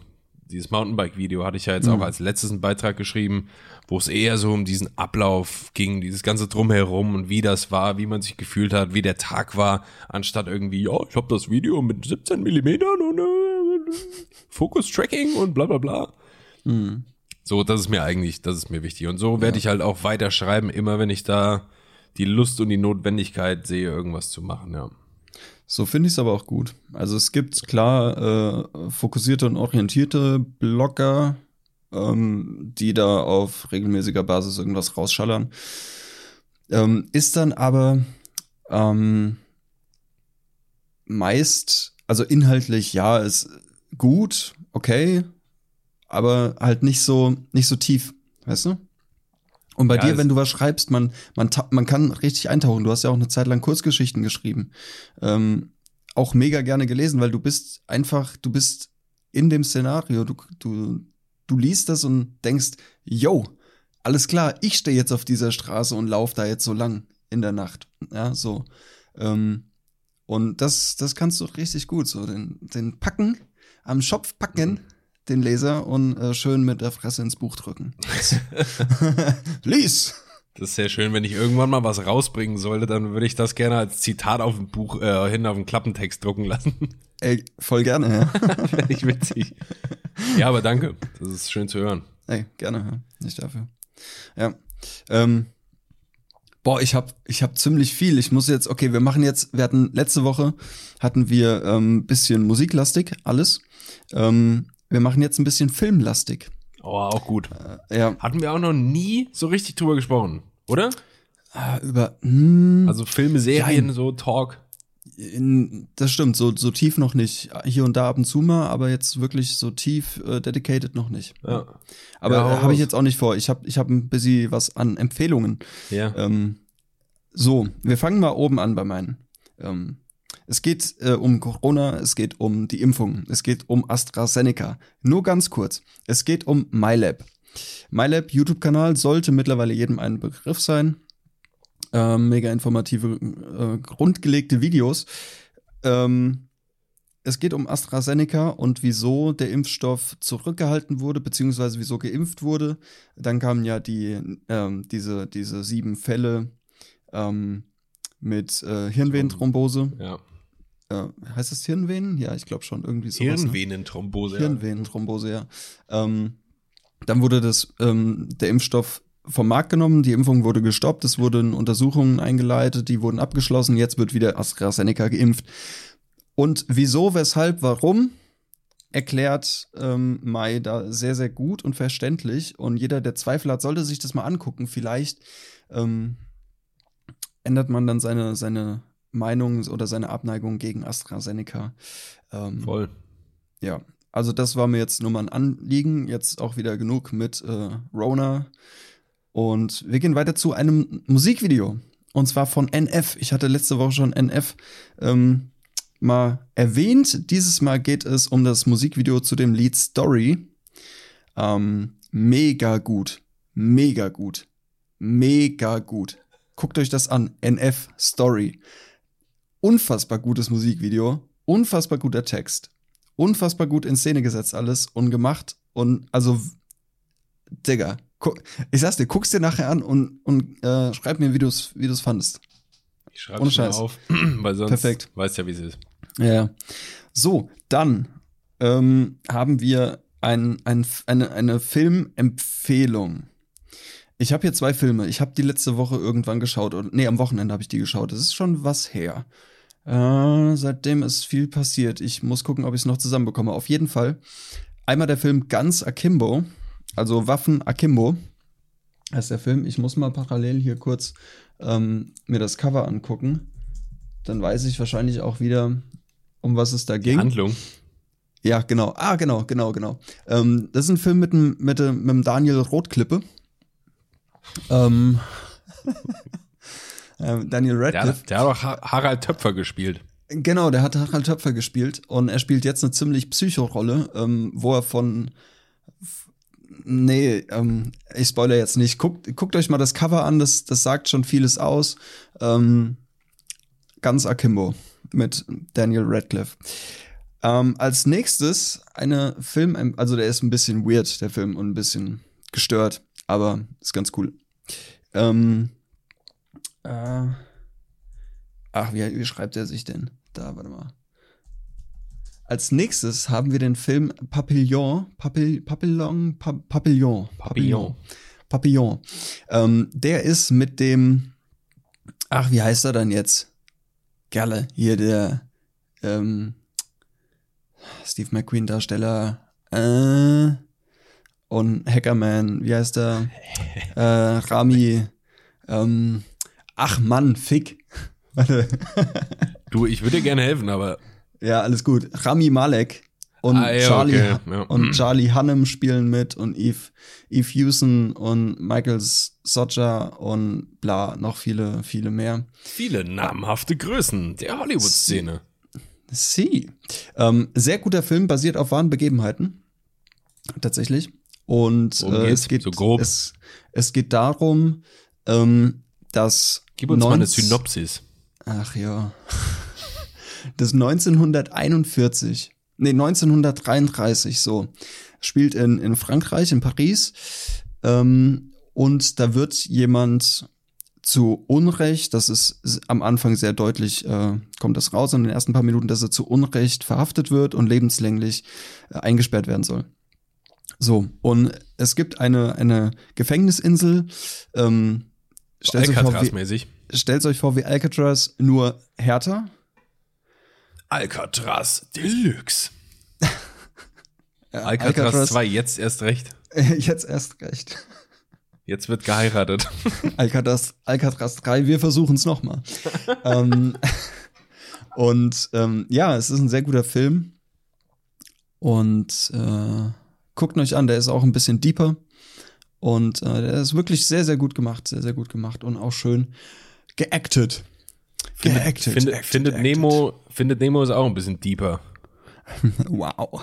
S1: dieses Mountainbike-Video hatte ich ja jetzt mhm. auch als letztes Beitrag geschrieben, wo es eher so um diesen Ablauf ging, dieses ganze Drumherum und wie das war, wie man sich gefühlt hat, wie der Tag war, anstatt irgendwie, ja, ich habe das Video mit 17 Millimetern und äh, Focus-Tracking und bla bla bla. Mhm. So, das ist mir eigentlich, das ist mir wichtig. Und so werde ja. ich halt auch weiter schreiben, immer wenn ich da die Lust und die Notwendigkeit sehe, irgendwas zu machen, ja.
S2: So finde ich es aber auch gut. Also es gibt klar äh, fokussierte und orientierte Blogger, ähm, die da auf regelmäßiger Basis irgendwas rausschallern. Ähm, ist dann aber ähm, meist, also inhaltlich ja, ist gut, okay, aber halt nicht so, nicht so tief, weißt du? Und bei
S1: Ja,
S2: dir, wenn du was schreibst, man, man, man kann richtig eintauchen. Du hast ja auch eine Zeit lang Kurzgeschichten geschrieben. Ähm, auch mega gerne gelesen, weil du bist einfach, du bist in dem Szenario. Du, du, du liest das und denkst, yo, alles klar, ich stehe jetzt auf dieser Straße und laufe da jetzt so lang in der Nacht. Ja, so. Ähm, und das, das kannst du richtig gut. So den, den packen, am Schopf packen, den Leser und äh, schön mit der Fresse ins Buch drücken. Lies!
S1: Das ist sehr schön, wenn ich irgendwann mal was rausbringen sollte, dann würde ich das gerne als Zitat auf dem Buch, äh, hinten auf dem Klappentext drucken lassen.
S2: Ey, voll gerne, ja.
S1: Fände ich witzig. Ja, aber danke. Das ist schön zu hören.
S2: Ey, gerne, ja. Nicht dafür. Ja. Ähm, boah, ich hab, ich hab ziemlich viel. Ich muss jetzt, okay, wir machen jetzt, wir hatten letzte Woche hatten wir ähm, bisschen musiklastig, alles. Ähm, wir machen jetzt ein bisschen filmlastig.
S1: Oh, auch gut.
S2: Ja,
S1: Hatten wir auch noch nie so richtig drüber gesprochen, oder?
S2: äh, über, hm,
S1: Also Filme, Serien,
S2: Nein.
S1: so Talk.
S2: in, das stimmt, so, so tief noch nicht. Hier und da ab und zu mal, aber jetzt wirklich so tief äh, dedicated noch nicht.
S1: Ja.
S2: Aber
S1: Ja,
S2: äh, habe ich jetzt auch nicht vor. Ich habe ich hab ein bisschen was an Empfehlungen.
S1: Ja.
S2: Ähm, so, wir fangen mal oben an bei meinen. Ähm, es geht äh, um Corona, es geht um die Impfung, es geht um AstraZeneca. Nur ganz kurz. Es geht um MyLab. MyLab YouTube-Kanal sollte mittlerweile jedem ein Begriff sein. Ähm, mega informative, äh, grundgelegte Videos. Ähm, es geht um AstraZeneca und wieso der Impfstoff zurückgehalten wurde, beziehungsweise wieso geimpft wurde. Dann kamen ja die, ähm, diese, diese sieben Fälle ähm, mit äh, Hirnvenenthrombose.
S1: ja.
S2: Äh, heißt das Hirnvenen? Ja, ich glaube schon. Irgendwie sowas. ne?
S1: Hirnvenenthrombose.
S2: Hirnvenenthrombose, ja. Ähm, dann wurde das, ähm, der Impfstoff vom Markt genommen, die Impfung wurde gestoppt, es wurden Untersuchungen eingeleitet, die wurden abgeschlossen, jetzt wird wieder AstraZeneca geimpft. Und wieso, weshalb, warum, erklärt ähm, Mai da sehr, sehr gut und verständlich. Und jeder, der Zweifel hat, sollte sich das mal angucken. Vielleicht ähm, ändert man dann seine, seine Meinung oder seine Abneigung gegen AstraZeneca. Ähm,
S1: Voll.
S2: ja, also das war mir jetzt nur mal ein Anliegen. Jetzt auch wieder genug mit äh, Rona. Und wir gehen weiter zu einem Musikvideo. Und zwar von NF. Ich hatte letzte Woche schon NF ähm, mal erwähnt. Dieses Mal geht es um das Musikvideo zu dem Lied Story. Ähm, mega gut. Mega gut. Mega gut. Guckt euch das an. NF Story. Unfassbar gutes Musikvideo. Unfassbar guter Text unfassbar gut in Szene gesetzt alles und gemacht und also Digga, ich sag's dir, guck's dir nachher an und, und äh, schreib mir, wie du's, wie du's fandest.
S1: Ich schreibe es auf, weil sonst
S2: Perfekt.
S1: weißt ja, wie es ist.
S2: Ja. So, dann ähm, haben wir ein, ein, eine, eine Filmempfehlung. Ich habe hier zwei Filme. Ich habe die letzte Woche irgendwann geschaut. Und, nee, am Wochenende habe ich die geschaut. Das ist schon was her. Äh, seitdem ist viel passiert. Ich muss gucken, ob ich es noch zusammenbekomme. Auf jeden Fall. Einmal der Film Guns Akimbo. Also Waffen Akimbo. heißt der Film. Ich muss mal parallel hier kurz ähm, mir das Cover angucken. Dann weiß ich wahrscheinlich auch wieder, um was es da
S1: Die
S2: ging.
S1: Handlung.
S2: Ja, genau. Ah, genau, genau, genau. Ähm, das ist ein Film mit dem, mit dem, mit dem Daniel Rotklippe. Ähm, Daniel
S1: Der,
S2: Radcliffe.
S1: hat- der hat auch Ha- Harald Töpfer gespielt.
S2: Genau, der hat Harald Töpfer gespielt und er spielt jetzt eine ziemlich Psycho-Rolle, ähm, wo er von Nee, ähm, ich spoilere jetzt nicht. Guckt, guckt euch mal das Cover an, das, das sagt schon vieles aus. Ähm, ganz Akimbo mit Daniel Radcliffe. Ähm, als nächstes eine Film, also der ist ein bisschen weird, der Film, und ein bisschen gestört, aber ist ganz cool. Ähm, äh, ach, wie, wie schreibt er sich denn? Da, warte mal. Als nächstes haben wir den Film Papillon, Papil, Papillon, Pa- Papillon,
S1: Papillon.
S2: Papillon. Ähm, der ist mit dem, ach, wie heißt er dann jetzt? Gerle, hier der, ähm, Steve McQueen Darsteller, äh, und Hackerman, wie heißt er? äh, Rami, ähm, ach Mann, Fick. Warte.
S1: Du, ich würde dir gerne helfen, aber
S2: ja, alles gut. Rami Malek. und
S1: Ah, ja,
S2: Charlie
S1: okay, ja.
S2: und Charlie Hunnam spielen mit und Eve Eve Hewson und Michael Socha und bla noch viele viele mehr.
S1: Viele namhafte Größen der Hollywood-Szene.
S2: Sie. Ähm, sehr guter Film, basiert auf wahren Begebenheiten. Tatsächlich. Und äh, es, geht,
S1: So
S2: es, es geht darum, ähm, dass.
S1: Gib uns mal eine
S2: 19
S1: Synopsis.
S2: Ach ja. Das 1941, nee, 1933 so, spielt in, in Frankreich, in Paris. Ähm, und da wird jemand zu Unrecht, das ist am Anfang sehr deutlich, äh, kommt das raus in den ersten paar Minuten, dass er zu Unrecht verhaftet wird und lebenslänglich äh, eingesperrt werden soll. So, und es gibt eine, eine Gefängnisinsel, ähm,
S1: Alcatraz-mäßig.
S2: stellt euch vor wie Alcatraz, nur härter.
S1: Alcatraz Deluxe.
S2: Ja,
S1: Alcatraz 2, jetzt erst recht.
S2: Jetzt erst recht.
S1: Jetzt wird geheiratet.
S2: Alcatraz, Alcatraz 3, wir versuchen es nochmal. ähm, und ähm, ja, es ist ein sehr guter Film. Und äh, guckt ihn euch an, der ist auch ein bisschen deeper. Und äh, der ist wirklich sehr, sehr gut gemacht. Sehr, sehr gut gemacht und auch schön geacted.
S1: Findet,
S2: Geacted,
S1: findet,
S2: acted,
S1: findet,
S2: acted.
S1: Nemo, findet Nemo ist auch ein bisschen deeper.
S2: Wow.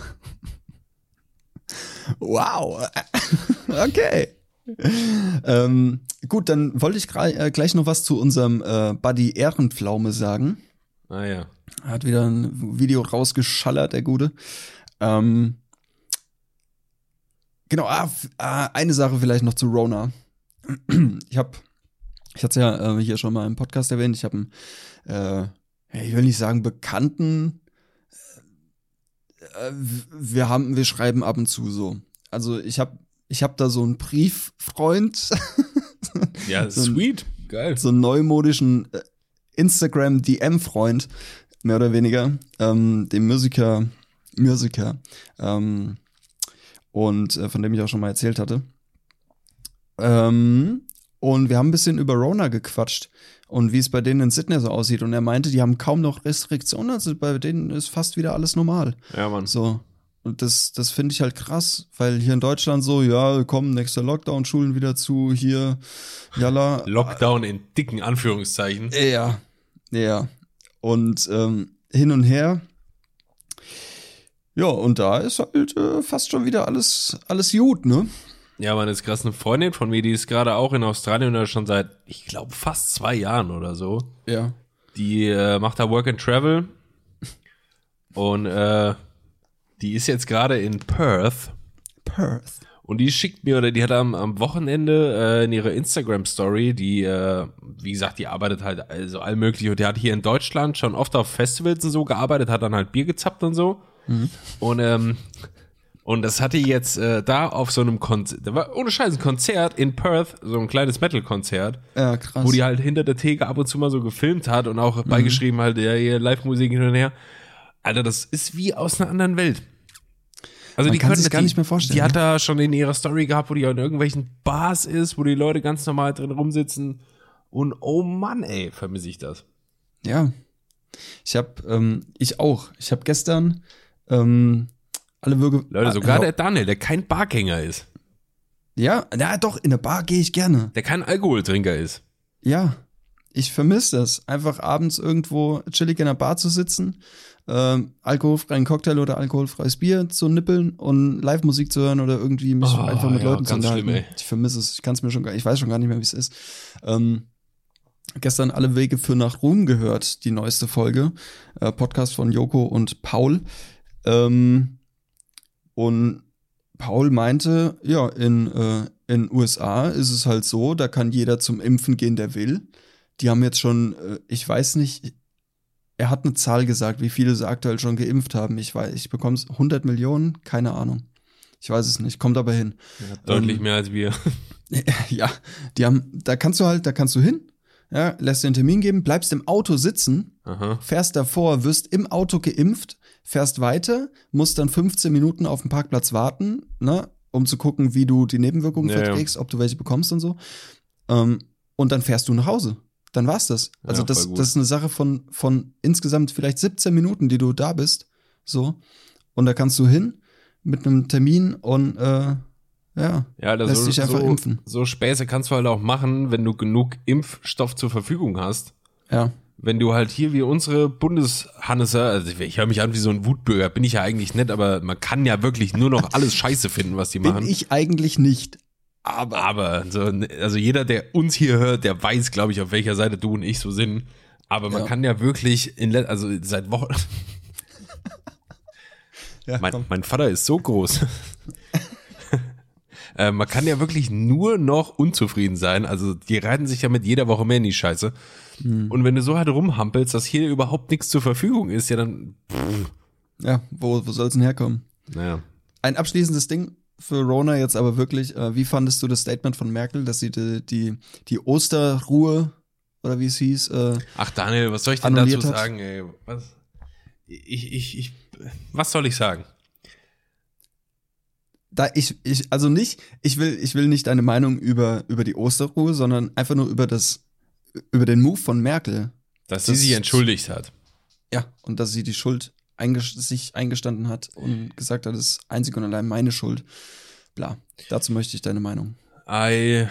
S2: Wow. Okay. ähm, gut, dann wollte ich äh, gleich noch was zu unserem äh, Buddy Ehrenpflaume sagen.
S1: Ah ja.
S2: Er hat wieder ein Video rausgeschallert, der Gute. Ähm, genau, ah, ah, eine Sache vielleicht noch zu Rona. Ich habe, ich hatte es ja äh, hier schon mal im Podcast erwähnt, ich habe einen, äh, ich will nicht sagen Bekannten, äh, wir haben, wir schreiben ab und zu so. Also ich habe, ich habe da so einen Brieffreund,
S1: Ja,
S2: So ein-
S1: sweet. Geil.
S2: so einen neumodischen äh, Instagram-DM-Freund, mehr oder weniger, ähm, dem Musiker, Musiker, ähm, und äh, von dem ich auch schon mal erzählt hatte. Ähm, und wir haben ein bisschen über Rona gequatscht und wie es bei denen in Sydney so aussieht. Und er meinte, die haben kaum noch Restriktionen, also bei denen ist fast wieder alles normal.
S1: Ja, Mann.
S2: So. Und das, das finde ich halt krass, weil hier in Deutschland so, ja, komm, nächster Lockdown, Schulen wieder zu, hier, jalla.
S1: Lockdown in dicken Anführungszeichen.
S2: Ja, ja. Und ähm, hin und her. Ja, und da ist halt äh, fast schon wieder alles, alles gut, ne?
S1: Ja, man ist krass. Eine Freundin von mir, die ist gerade auch in Australien oder schon seit, ich glaube, fast zwei Jahren oder so.
S2: Ja.
S1: Die äh, macht da Work and Travel. Und äh, die ist jetzt gerade in Perth.
S2: Perth.
S1: Und die schickt mir, oder die hat am, am Wochenende äh, in ihrer Instagram-Story, die, äh, wie gesagt, die arbeitet halt also allmöglich. Und die hat hier in Deutschland schon oft auf Festivals und so gearbeitet, hat dann halt Bier gezappt und so. Und, ähm, und das hatte jetzt äh, da auf so einem Konzert, da war ohne Scheiß ein Konzert in Perth, so ein kleines Metal-Konzert,
S2: Ja, krass.
S1: wo die halt hinter der Theke ab und zu mal so gefilmt hat und auch beigeschrieben halt, ja, hier Live-Musik hin und her. Alter, das ist wie aus einer anderen Welt. Also
S2: Man
S1: die
S2: kann
S1: können
S2: sich gar nicht mehr vorstellen,
S1: Die hat
S2: ne?
S1: da schon in ihrer Story gehabt, wo die in irgendwelchen Bars ist, wo die Leute ganz normal drin rumsitzen. Und oh Mann, ey, vermisse ich das.
S2: Ja. Ich hab, ähm, ich auch. Ich habe gestern ähm, alle Würge.
S1: Leute, sogar
S2: Ah,
S1: der Daniel, der kein Bargänger ist,
S2: Ja, na doch, in eine Bar gehe ich gerne.
S1: der kein Alkoholtrinker ist.
S2: Ja, ich vermisse das. Einfach abends irgendwo chillig in einer Bar zu sitzen, ähm, alkoholfreien Cocktail oder alkoholfreies Bier zu nippeln und Live-Musik zu hören oder irgendwie mich
S1: Oh,
S2: einfach mit
S1: ja,
S2: Leuten zu unterhalten.
S1: schlimm, ey.
S2: Ich vermisse es. Ich kann es mir schon gar, ich weiß schon gar nicht mehr, wie es ist. Ähm, gestern alle Wege für nach Ruhm gehört, die neueste Folge. Äh, Podcast von Joko und Paul. Ähm, und Paul meinte, ja, in, äh, in USA ist es halt so, da kann jeder zum Impfen gehen, der will. Die haben jetzt schon, äh, ich weiß nicht, er hat eine Zahl gesagt, wie viele sie aktuell schon geimpft haben. Ich weiß, ich bekomme es 100 Millionen, keine Ahnung. Ich weiß es nicht, kommt aber hin.
S1: Deutlich
S2: Ähm,
S1: mehr als wir.
S2: Ja, die haben, da kannst du halt, da kannst du hin, ja, lässt dir einen Termin geben, bleibst im Auto sitzen,
S1: Aha.
S2: fährst davor, wirst im Auto geimpft, fährst weiter, musst dann 15 Minuten auf dem Parkplatz warten, ne, um zu gucken, wie du die Nebenwirkungen
S1: Ja,
S2: verträgst, ob du welche bekommst und so. Ähm, und dann fährst du nach Hause. Dann war's das. Also
S1: Ja,
S2: das, das ist eine Sache von, von insgesamt vielleicht 17 Minuten, die du da bist. So. und da kannst du hin mit einem Termin und äh, ja,
S1: Ja, das
S2: lässt
S1: so,
S2: sich einfach
S1: so,
S2: impfen.
S1: so Späße kannst du halt auch machen, wenn du genug Impfstoff zur Verfügung hast.
S2: Ja,
S1: Wenn du halt hier wie unsere Bundeshanneser, also ich, ich höre mich an wie so ein Wutbürger, bin ich ja eigentlich nett, aber man kann ja wirklich nur noch alles scheiße finden, was die
S2: bin
S1: machen.
S2: ich eigentlich nicht. Aber
S1: Aber so, also jeder, der uns hier hört, der weiß, glaube ich, auf welcher Seite du und ich so sind. Aber man
S2: Ja.
S1: kann ja wirklich in also seit Wochen.
S2: ja,
S1: Mein, mein Vater ist so groß. äh, man kann ja wirklich nur noch unzufrieden sein. Also die reiten sich ja mit jeder Woche mehr in die Scheiße.
S2: Hm.
S1: Und wenn du so halt rumhampelst, dass hier überhaupt nichts zur Verfügung ist, ja dann.
S2: ja, wo, wo soll's denn herkommen?
S1: Naja.
S2: Ein abschließendes Ding für Rona jetzt aber wirklich. Äh, wie fandest du das Statement von Merkel, dass sie die, die, die Osterruhe oder wie es hieß, äh,
S1: Ach Daniel, was soll ich denn dazu
S2: hat?
S1: sagen, ey? Was? Ich, ich, ich, was soll ich sagen?
S2: Da ich, ich, also nicht, ich will, ich will nicht deine Meinung über, über die Osterruhe, sondern einfach nur über das, über den Move von Merkel.
S1: Dass sie sich entschuldigt hat.
S2: Ja, und dass sie die Schuld einges sich eingestanden hat und gesagt hat, es ist einzig und allein meine Schuld. Bla. Dazu möchte ich deine Meinung.
S1: I,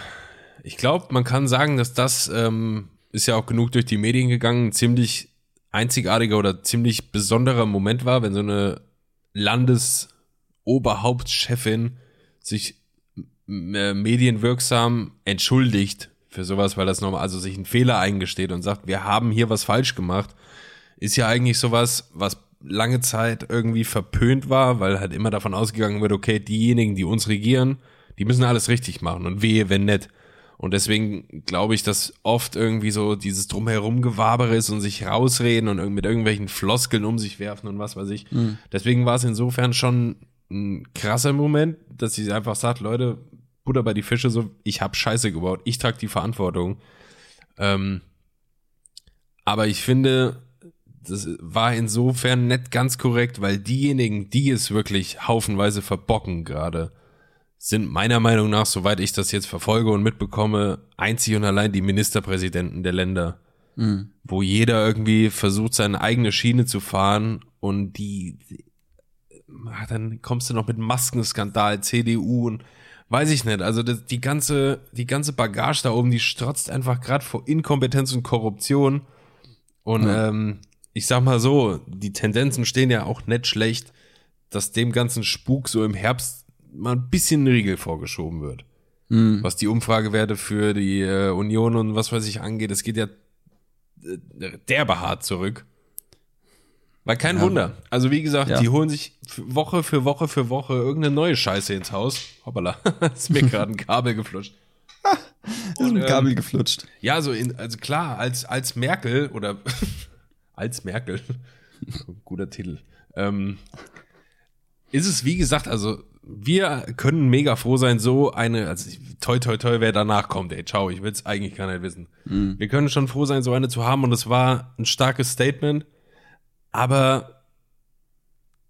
S1: ich glaube, man kann sagen, dass das ähm, ist ja auch genug durch die Medien gegangen, ein ziemlich einzigartiger oder ziemlich besonderer Moment war, wenn so eine Landesoberhauptchefin sich äh, medienwirksam entschuldigt für sowas, weil das nochmal, also sich einen Fehler eingesteht und sagt, wir haben hier was falsch gemacht, ist ja eigentlich sowas, was lange Zeit irgendwie verpönt war, weil halt immer davon ausgegangen wird, okay, diejenigen, die uns regieren, die müssen alles richtig machen und wehe, wenn nicht. Und deswegen glaube ich, dass oft irgendwie so dieses drumherum Gewabere ist und sich rausreden und mit irgendwelchen Floskeln um sich werfen und was weiß ich. Deswegen war es insofern schon ein krasser Moment, dass sie einfach sagt, Leute, Butter bei die Fische, so, ich hab Scheiße gebaut, ich trage die Verantwortung. Ähm, aber ich finde, das war insofern nicht ganz korrekt, weil diejenigen, die es wirklich haufenweise verbocken gerade, sind meiner Meinung nach, soweit ich das jetzt verfolge und mitbekomme, einzig und allein die Ministerpräsidenten der Länder, wo jeder irgendwie versucht, seine eigene Schiene zu fahren und die, ah, dann kommst du noch mit Maskenskandal, CDU und weiß ich nicht. Also das, die ganze, die ganze Bagage da oben, die strotzt einfach gerade vor Inkompetenz und Korruption. Und ähm, ich sag mal so, die Tendenzen stehen ja auch nicht schlecht, dass dem ganzen Spuk so im Herbst mal ein bisschen Riegel vorgeschoben wird. Was die Umfragewerte für die äh, Union und was weiß ich angeht, es geht ja äh, derbe hart zurück. Weil kein
S2: Ja.
S1: Wunder. Also wie gesagt,
S2: Ja.
S1: die holen sich Woche für Woche für Woche irgendeine neue Scheiße ins Haus. Hoppala, ist mir gerade ein Kabel geflutscht.
S2: Ist ein
S1: ähm,
S2: Kabel geflutscht.
S1: Ja, so in, also klar, als, als Merkel oder als Merkel, guter Titel, ähm, ist es wie gesagt, also wir können mega froh sein, so eine, also toi toi toi, wer danach kommt, ey, ciao, ich will's eigentlich gar nicht wissen. Wir können schon froh sein, so eine zu haben und es war ein starkes Statement, aber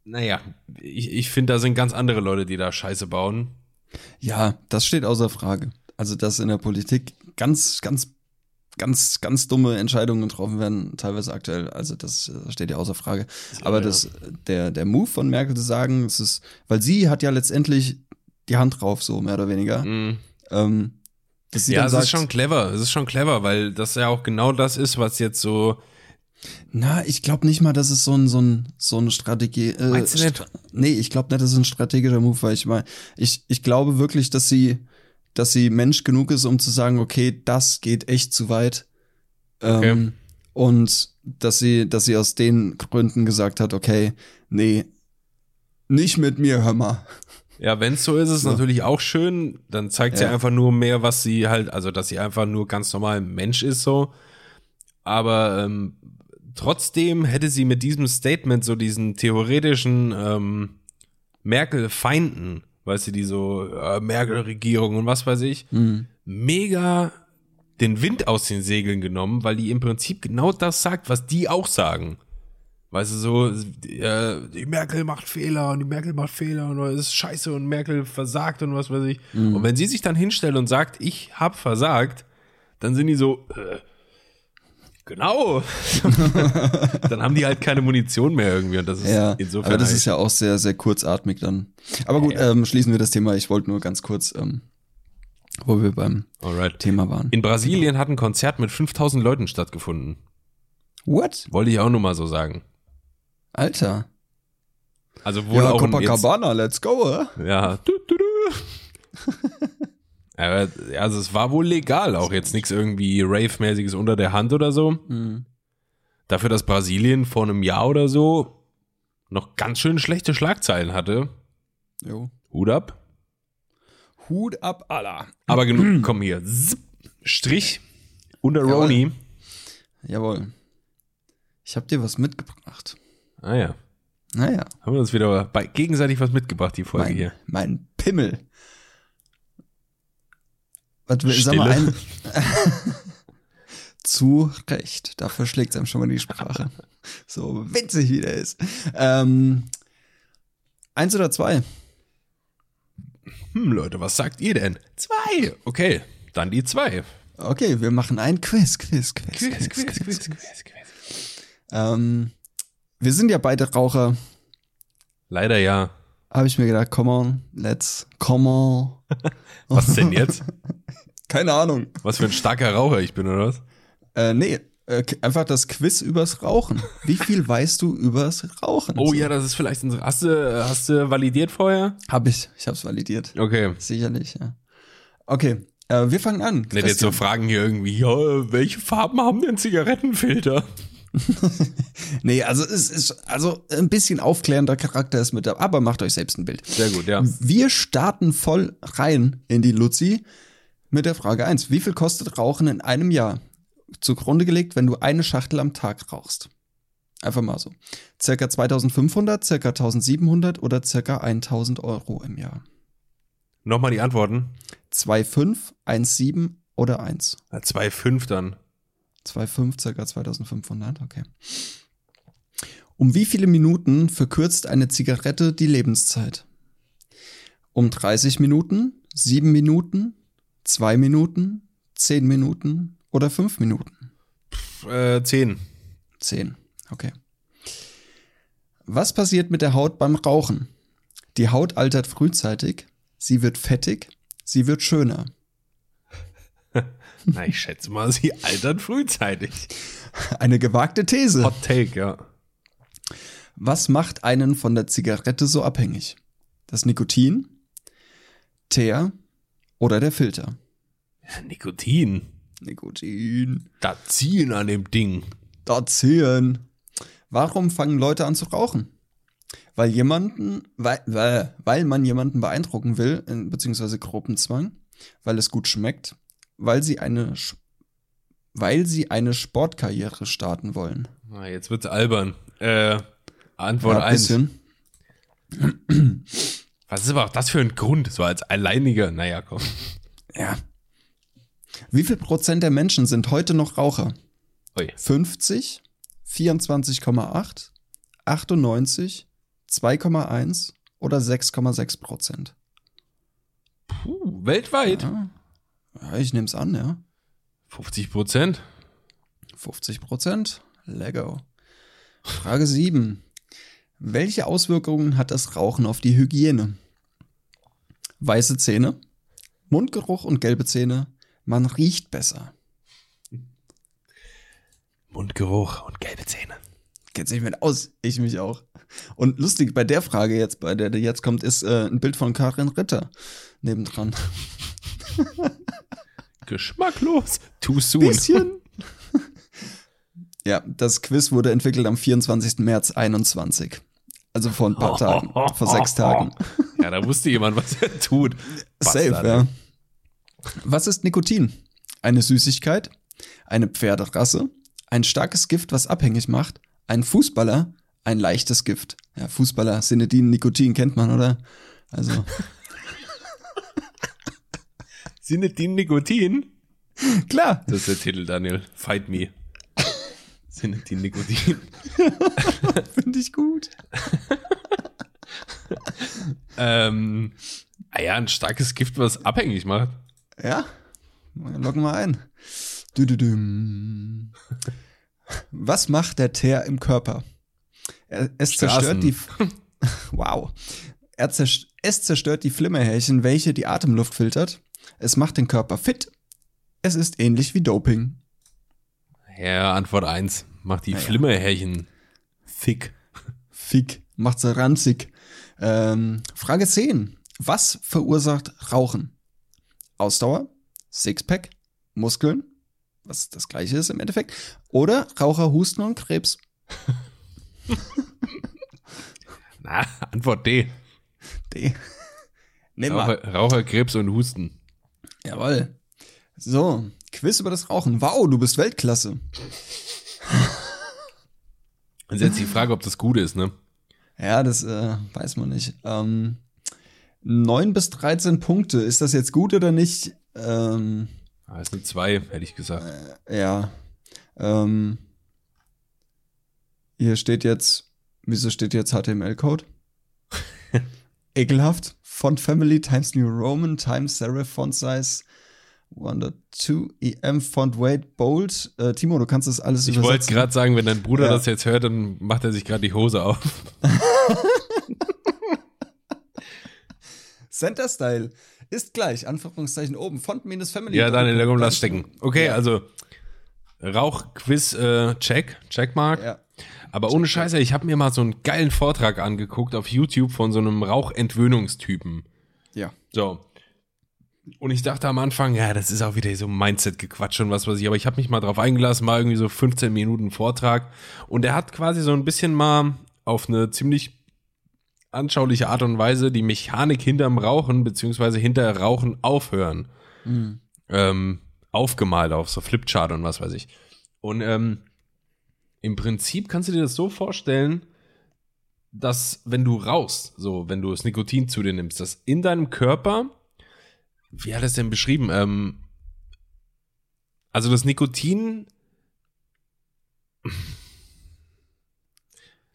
S1: naja, ich, ich finde, da sind ganz andere Leute, die da Scheiße bauen.
S2: Ja, das steht außer Frage. Also, dass in der Politik ganz, ganz, ganz, ganz dumme Entscheidungen getroffen werden, teilweise aktuell. Also, das äh, steht ja außer Frage. Aber
S1: ja.
S2: das, der, der Move von Merkel zu sagen, es ist, weil sie hat ja letztendlich die Hand drauf, so mehr oder weniger.
S1: Mhm.
S2: Ähm,
S1: ja, es ist schon clever. Es ist schon clever, weil das ja auch genau das ist, was jetzt so.
S2: Na, ich glaube nicht mal, dass es so ein, so ein, so eine Strategie, äh,
S1: Meinst du nicht?
S2: Nee, ich glaube nicht, dass es ein strategischer Move war. Ich meine, ich, ich glaube wirklich, dass sie, dass sie Mensch genug ist, um zu sagen, okay, das geht echt zu weit. Ähm,
S1: Okay.
S2: Und dass sie, dass sie aus den Gründen gesagt hat, okay, nee, nicht mit mir, hör mal.
S1: Ja, wenn es so ist, ist
S2: So.
S1: natürlich auch schön. Dann zeigt sie
S2: Ja.
S1: einfach nur mehr, was sie halt, also dass sie einfach nur ganz normal Mensch ist so. Aber ähm, trotzdem hätte sie mit diesem Statement so diesen theoretischen ähm, Merkel-Feinden, weißt du, die so äh, Merkel-Regierung und was weiß ich, mega den Wind aus den Segeln genommen, weil die im Prinzip genau das sagt, was die auch sagen. Weißt du, so, äh, die Merkel macht Fehler und die Merkel macht Fehler und es ist scheiße und Merkel versagt und was weiß ich. Und wenn sie sich dann hinstellt und sagt, ich hab versagt, dann sind die so, äh, Genau. dann haben die halt keine Munition mehr irgendwie und das ist
S2: Ja,
S1: insofern.
S2: aber das
S1: halt-
S2: ist ja auch sehr, sehr kurzatmig dann. Aber gut,
S1: Ja.
S2: ähm, schließen wir das Thema. Ich wollte nur ganz kurz, ähm, wo wir beim
S1: Alright.
S2: Thema waren.
S1: In Brasilien hat ein Konzert mit 5000 Leuten stattgefunden.
S2: What?
S1: Wollte ich auch nur mal so sagen.
S2: Alter.
S1: Also wohl
S2: ja,
S1: auch ein, jetzt,
S2: Copacabana, let's go, oder?
S1: Ja. Du, du, du. Aber, also es war wohl legal, auch jetzt nichts irgendwie Rave-mäßiges unter der Hand oder so.
S2: Mhm.
S1: Dafür, dass Brasilien vor einem Jahr oder so noch ganz schön schlechte Schlagzeilen hatte.
S2: Jo.
S1: Hut ab.
S2: Hut ab, Allah.
S1: Aber genug, komm hier. Zip, Strich unter. Roni.
S2: Jawohl. Ich hab dir was mitgebracht.
S1: Ah ja.
S2: Naja,
S1: Haben wir uns wieder bei, gegenseitig was mitgebracht, die Folge
S2: mein,
S1: hier.
S2: mein Pimmel. Was sag mal ein. Zu Recht. Dafür schlägt einem schon mal die Sprache. So witzig, wie der ist. Ähm, eins oder zwei?
S1: Hm, Leute, was sagt ihr denn? Zwei. Okay, dann die zwei.
S2: Okay, wir machen ein Quiz, Quiz, Quiz.
S1: Quiz, Quiz, Quiz, Quiz.
S2: Ähm, wir sind ja beide Raucher.
S1: Leider ja.
S2: Habe ich mir gedacht, come on, let's, come on.
S1: Was denn jetzt?
S2: Keine Ahnung.
S1: Was für ein starker Raucher ich bin, oder was?
S2: Äh, nee, äh, einfach das Quiz übers Rauchen. Wie viel weißt du übers Rauchen?
S1: Oh ja, das ist vielleicht ein. Hast du, hast du validiert vorher?
S2: Hab ich. Ich hab's validiert.
S1: Okay.
S2: Sicherlich, ja. Okay, äh, wir fangen an.
S1: Nicht jetzt so fragen hier irgendwie, ja, welche Farben haben denn Zigarettenfilter?
S2: Nee, also es ist also ein bisschen aufklärender Charakter ist mit dabei, aber macht euch selbst ein Bild.
S1: Sehr gut, ja.
S2: Wir starten voll rein in die Luzi mit der Frage 1. Wie viel kostet Rauchen in einem Jahr? Zugrunde gelegt, wenn du eine Schachtel am Tag rauchst. Einfach mal so. Circa 2500, circa 1700 oder circa 1000 Euro im Jahr.
S1: Nochmal die Antworten.
S2: 2,5, 1,7 oder 1.
S1: Ja, 2,5 dann.
S2: 2,5, circa 2500, okay. Um wie viele Minuten verkürzt eine Zigarette die Lebenszeit? Um 30 Minuten, 7 Minuten, 2 Minuten, 10 Minuten oder 5 Minuten?
S1: Äh, 10.
S2: 10, okay. Was passiert mit der Haut beim Rauchen? Die Haut altert frühzeitig, sie wird fettig, sie wird schöner.
S1: Na, ich schätze mal, sie altern frühzeitig.
S2: Eine gewagte These.
S1: Hot Take, ja.
S2: Was macht einen von der Zigarette so abhängig? Das Nikotin, Teer oder der Filter?
S1: ja Nikotin.
S2: Nikotin.
S1: Da ziehen an dem Ding.
S2: Da ziehen. Warum fangen Leute an zu rauchen? Weil jemanden, weil, weil, weil man jemanden beeindrucken will, beziehungsweise Gruppenzwang, weil es gut schmeckt, weil sie eine, weil sie eine Sportkarriere starten wollen.
S1: Na, jetzt wird's albern. Äh, Antwort
S2: Ja, ein
S1: 1.
S2: bisschen.
S1: Was ist aber auch das für ein Grund? So als alleiniger, naja, komm.
S2: Ja. Wie viel Prozent der Menschen sind heute noch Raucher?
S1: Ui.
S2: 50, 24,8, 98, 2,1 oder 6,6 Prozent?
S1: Puh, weltweit.
S2: Ja. Ja, ich nehme es an, ja.
S1: 50 Prozent.
S2: 50 Prozent. Lego. Frage 7. Welche Auswirkungen hat das Rauchen auf die Hygiene? Weiße Zähne, Mundgeruch und gelbe Zähne. Man riecht besser.
S1: Mundgeruch und gelbe Zähne.
S2: Kennt sich mit aus. Ich mich auch. Und lustig, bei der Frage jetzt, bei der, die jetzt kommt, ist äh, ein Bild von Karin Ritter nebendran.
S1: Geschmacklos. Too soon.
S2: Bisschen. ja, das Quiz wurde entwickelt am 24. März 21. Also vor ein paar Tagen, vor sechs Tagen.
S1: Ja, da wusste jemand, was er tut.
S2: Safe,
S1: Bastard.
S2: ja. Was ist Nikotin? Eine Süßigkeit, eine Pferderasse, ein starkes Gift, was abhängig macht, ein Fußballer, ein leichtes Gift. Ja, Fußballer, Sinedin, Nikotin kennt man, oder? Also,
S1: Sinnet die Nikotin?
S2: klar.
S1: Das ist der Titel, Daniel. Fight me. Sinnet die Nikotin.
S2: Finde ich gut.
S1: Ähm, ah ja, ein starkes Gift, was abhängig macht.
S2: Ja, loggen wir ein. Düdüdüm. Was macht der Teer im Körper? Er, es
S1: Straßen.
S2: zerstört die. wow. Er zerst es zerstört die Flimmerhärchen, welche die Atemluft filtert. Es macht den Körper fit. Es ist ähnlich wie Doping.
S1: Ja, Antwort 1. Macht die
S2: ja.
S1: Flimmerhärchen thick.
S2: Fick. Macht sie ranzig. Ähm, Frage 10. Was verursacht Rauchen? Ausdauer, Sixpack, Muskeln, was das gleiche ist im Endeffekt, oder Raucher, Husten und Krebs?
S1: Na, Antwort D.
S2: D. Nimm
S1: Raucher, Krebs und Husten.
S2: Jawohl. So, Quiz über das Rauchen. Wow, du bist Weltklasse.
S1: Und jetzt die Frage, ob das gut ist, ne?
S2: Ja, das äh, weiß man nicht. Ähm, 9 bis 13 Punkte. Ist das jetzt gut oder nicht? Ähm,
S1: Ah, eine 2, hätte ich gesagt.
S2: ja. Ähm, hier steht jetzt, wieso steht jetzt HTML-Code? Ekelhaft. Font Family times New Roman times Serif Font Size 102 EM Font Weight Bold. Äh, Timo, du kannst das alles
S1: Ich wollte
S2: übersetzen.
S1: gerade sagen, wenn dein Bruder
S2: Ja.
S1: das jetzt hört, dann macht er sich gerade die Hose auf.
S2: Center Style ist gleich, Anführungszeichen oben, Font minus Family.
S1: Ja, Daniel, komm, lass stecken. Okay,
S2: Ja.
S1: also Rauchquiz, äh, check, checkmark.
S2: Ja.
S1: Aber ohne Scheiße, ich habe mir mal so einen geilen Vortrag angeguckt auf YouTube von so einem Rauchentwöhnungstypen.
S2: Ja.
S1: So. Und ich dachte am Anfang, ja, das ist auch wieder so Mindset-Gequatsch und was weiß ich. Aber ich habe mich mal drauf eingelassen, mal irgendwie so 15 Minuten Vortrag. Und er hat quasi so ein bisschen mal auf eine ziemlich anschauliche Art und Weise die Mechanik hinterm Rauchen, beziehungsweise hinter Rauchen aufhören,
S2: Mhm.
S1: ähm, aufgemalt auf so Flipchart und was weiß ich. Und ähm, im Prinzip kannst du dir das so vorstellen, dass wenn du rauchst, so wenn du das Nikotin zu dir nimmst, dass in deinem Körper, wie hat er es denn beschrieben? Ähm, also das Nikotin,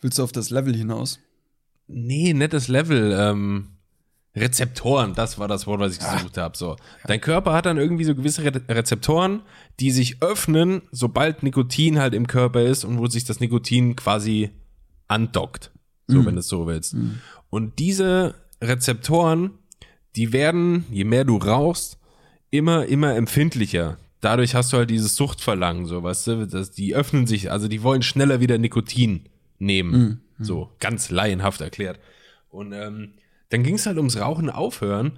S2: Willst du auf das Level hinaus?
S1: nee, nettes Level, ähm, Rezeptoren, das war das Wort, was ich gesucht habe. So, dein Körper hat dann irgendwie so gewisse Re Rezeptoren, die sich öffnen, sobald Nikotin halt im Körper ist und wo sich das Nikotin quasi andockt, so wenn du es so willst. Und diese Rezeptoren, die werden, je mehr du rauchst, immer, immer empfindlicher. Dadurch hast du halt dieses Suchtverlangen, so, weißt du, dass die öffnen sich, also die wollen schneller wieder Nikotin nehmen. So, ganz laienhaft erklärt. Und ähm, dann ging es halt ums Rauchen aufhören.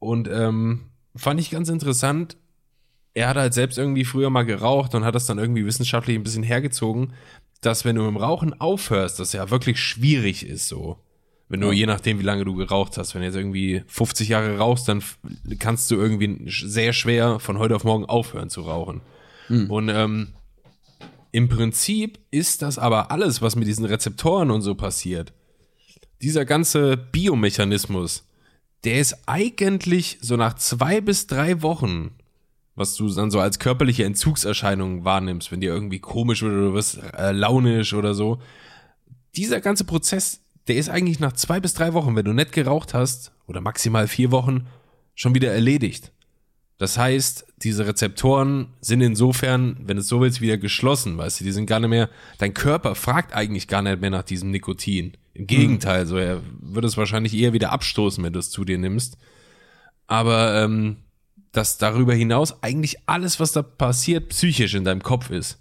S1: Und ähm, fand ich ganz interessant. Er hat halt selbst irgendwie früher mal geraucht und hat das dann irgendwie wissenschaftlich ein bisschen hergezogen, dass wenn du mit dem Rauchen aufhörst, das ja wirklich schwierig ist so. Wenn du, je nachdem, wie lange du geraucht hast, wenn du jetzt irgendwie 50 Jahre rauchst, dann kannst du irgendwie sehr schwer von heute auf morgen aufhören zu rauchen. Und ähm, im Prinzip ist das aber alles, was mit diesen Rezeptoren und so passiert. Dieser ganze Biomechanismus, der ist eigentlich so nach zwei bis drei Wochen, was du dann so als körperliche Entzugserscheinungen wahrnimmst, wenn dir irgendwie komisch wird oder wirst äh, launisch oder so. Dieser ganze Prozess, der ist eigentlich nach zwei bis drei Wochen, wenn du nicht geraucht hast, oder maximal vier Wochen, schon wieder erledigt. Das heißt, diese Rezeptoren sind insofern, wenn es so willst, wieder geschlossen, weißt du, die sind gar nicht mehr, dein Körper fragt eigentlich gar nicht mehr nach diesem Nikotin. Im Gegenteil, so er würde es wahrscheinlich eher wieder abstoßen, wenn du es zu dir nimmst. Aber ähm, dass darüber hinaus eigentlich alles, was da passiert, psychisch in deinem Kopf ist.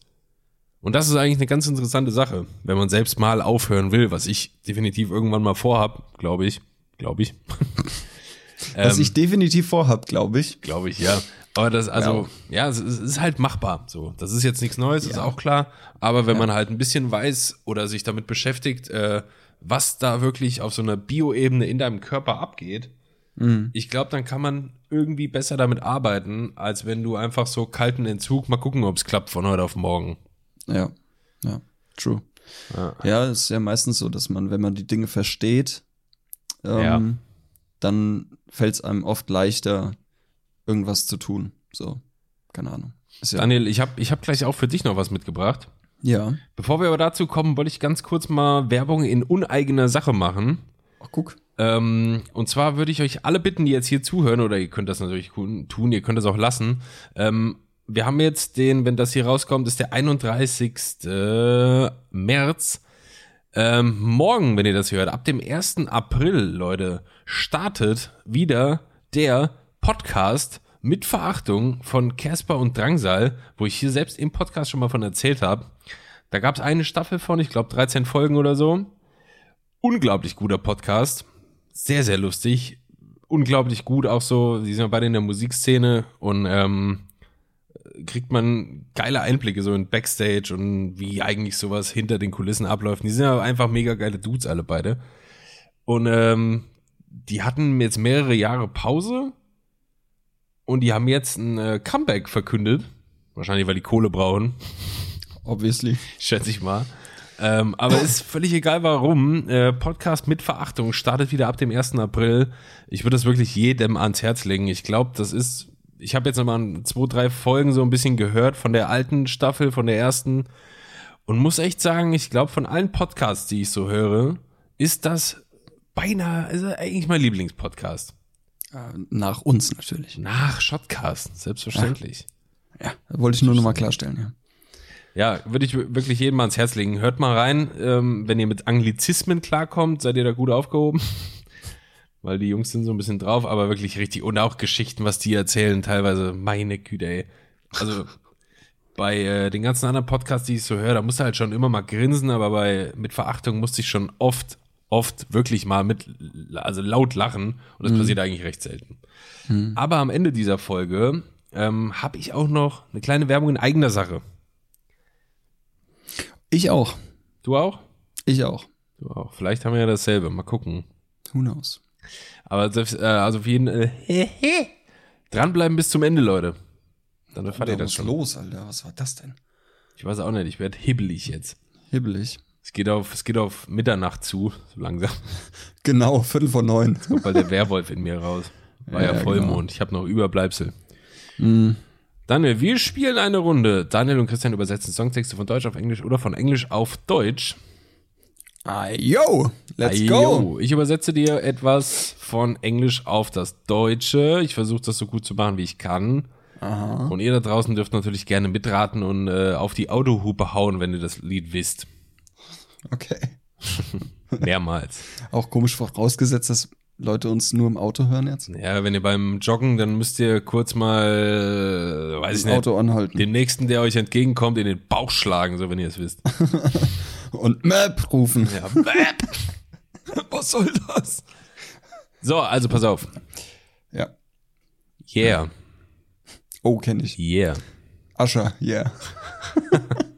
S1: Und das ist eigentlich eine ganz interessante Sache, wenn man selbst mal aufhören will, was ich definitiv irgendwann mal vorhab, glaube ich. Glaube ich.
S2: Was
S1: Ähm,
S2: ich definitiv vorhab, glaube ich.
S1: Glaube ich, ja. Aber das, also, ja, es, es ist halt machbar. So, das ist jetzt nichts Neues, ist
S2: Ja.
S1: auch klar. Aber wenn man halt ein bisschen weiß oder sich damit beschäftigt, äh, was da wirklich auf so einer Bioebene in deinem Körper abgeht,
S2: Mhm.
S1: ich glaube, dann kann man irgendwie besser damit arbeiten, als wenn du einfach so kalten Entzug, mal gucken, ob es klappt von heute auf morgen.
S2: Ja, ja, true.
S1: Ja.
S2: Ja, es ist ja meistens so, dass man, wenn man die Dinge versteht, ähm,
S1: Ja.
S2: Dann fällt es einem oft leichter, irgendwas zu tun. So, keine Ahnung. Ja,
S1: Daniel, ich habe ich hab gleich auch für dich noch was mitgebracht.
S2: ja.
S1: Bevor wir aber dazu kommen, wollte ich ganz kurz mal Werbung in uneigener Sache machen.
S2: Ach, guck.
S1: Ähm, und zwar würde ich euch alle bitten, die jetzt hier zuhören, oder ihr könnt das natürlich tun, ihr könnt das auch lassen, ähm, wir haben jetzt den, wenn das hier rauskommt, ist der 31. März. Ähm, morgen, wenn ihr das hört, ab dem 1. April, Leute, startet wieder der Podcast mit Verachtung von Casper und Drangsal, wo ich hier selbst im Podcast schon mal von erzählt habe. Da gab es eine Staffel von, ich glaube 13 Folgen oder so. Unglaublich guter Podcast. Sehr, sehr lustig. Unglaublich gut auch so. Die sind ja beide in der Musikszene und ähm, kriegt man geile Einblicke so in Backstage und wie eigentlich sowas hinter den Kulissen abläuft. Die sind ja einfach mega geile Dudes alle beide. Und ähm, die hatten jetzt mehrere Jahre Pause und die haben jetzt ein äh, Comeback verkündet. Wahrscheinlich, weil die Kohle brauchen.
S2: Obviously.
S1: Schätze ich mal. Ähm, aber ist völlig egal warum. Äh, Podcast mit Verachtung startet wieder ab dem 1. April. Ich würde das wirklich jedem ans Herz legen. Ich glaube, das ist ich habe jetzt nochmal zwei, drei Folgen so ein bisschen gehört von der alten Staffel, von der ersten. Und muss echt sagen, ich glaube, von allen Podcasts, die ich so höre, ist das beinahe, ist eigentlich mein Lieblingspodcast.
S2: Äh, nach uns natürlich.
S1: Nach Shotcast, selbstverständlich.
S2: Ja, ja wollte ich nur nochmal klarstellen, ja.
S1: Ja, würde ich wirklich jedem mal ans Herz legen. Hört mal rein, ähm, wenn ihr mit Anglizismen klarkommt, seid ihr da gut aufgehoben weil die Jungs sind so ein bisschen drauf, aber wirklich richtig. Und auch Geschichten, was die erzählen, teilweise, meine Güte, ey. Also bei äh, den ganzen anderen Podcasts, die ich so höre, da musst du halt schon immer mal grinsen, aber bei mit Verachtung musste ich schon oft, oft wirklich mal mit, also laut lachen. Und das mhm. passiert eigentlich recht selten. Mhm. Aber am Ende dieser Folge ähm, habe ich auch noch eine kleine Werbung in eigener Sache.
S2: Ich auch.
S1: Du auch?
S2: Ich auch.
S1: Du auch. Vielleicht haben wir ja dasselbe. Mal gucken.
S2: Who knows?
S1: Aber selbst, äh, also auf jeden äh, dranbleiben bis zum Ende, Leute. Dann erfahrt ihr das schon.
S2: Was los, Alter? Was war das denn?
S1: Ich weiß auch nicht. Ich werde hibbelig jetzt.
S2: Hibbelig.
S1: Es geht auf, es geht auf Mitternacht zu, so langsam.
S2: Genau, Viertel vor neun.
S1: Jetzt kommt bald der Werwolf in mir raus. War ja, ja Vollmond. Genau. Ich habe noch Überbleibsel.
S2: Mm.
S1: Daniel, wir spielen eine Runde. Daniel und Christian übersetzen Songtexte von Deutsch auf Englisch oder von Englisch auf Deutsch.
S2: Ayo, let's Ayo.
S1: go. Ich übersetze dir etwas von Englisch auf das Deutsche. Ich versuche das so gut zu machen, wie ich kann.
S2: Aha.
S1: Und ihr da draußen dürft natürlich gerne mitraten und äh, auf die Autohupe hauen, wenn ihr das Lied wisst.
S2: Okay.
S1: Mehrmals.
S2: Auch komisch vorausgesetzt, dass Leute uns nur im Auto hören jetzt.
S1: Ja, wenn ihr beim Joggen, dann müsst ihr kurz mal, weiß das ich nicht,
S2: Auto anhalten.
S1: dem nächsten, der euch entgegenkommt, in den Bauch schlagen, so wenn ihr es wisst.
S2: und Map rufen.
S1: Ja, Map. Was soll das? So, also pass auf.
S2: Ja.
S1: Yeah.
S2: Oh, kenne ich.
S1: Yeah.
S2: Ascher, yeah.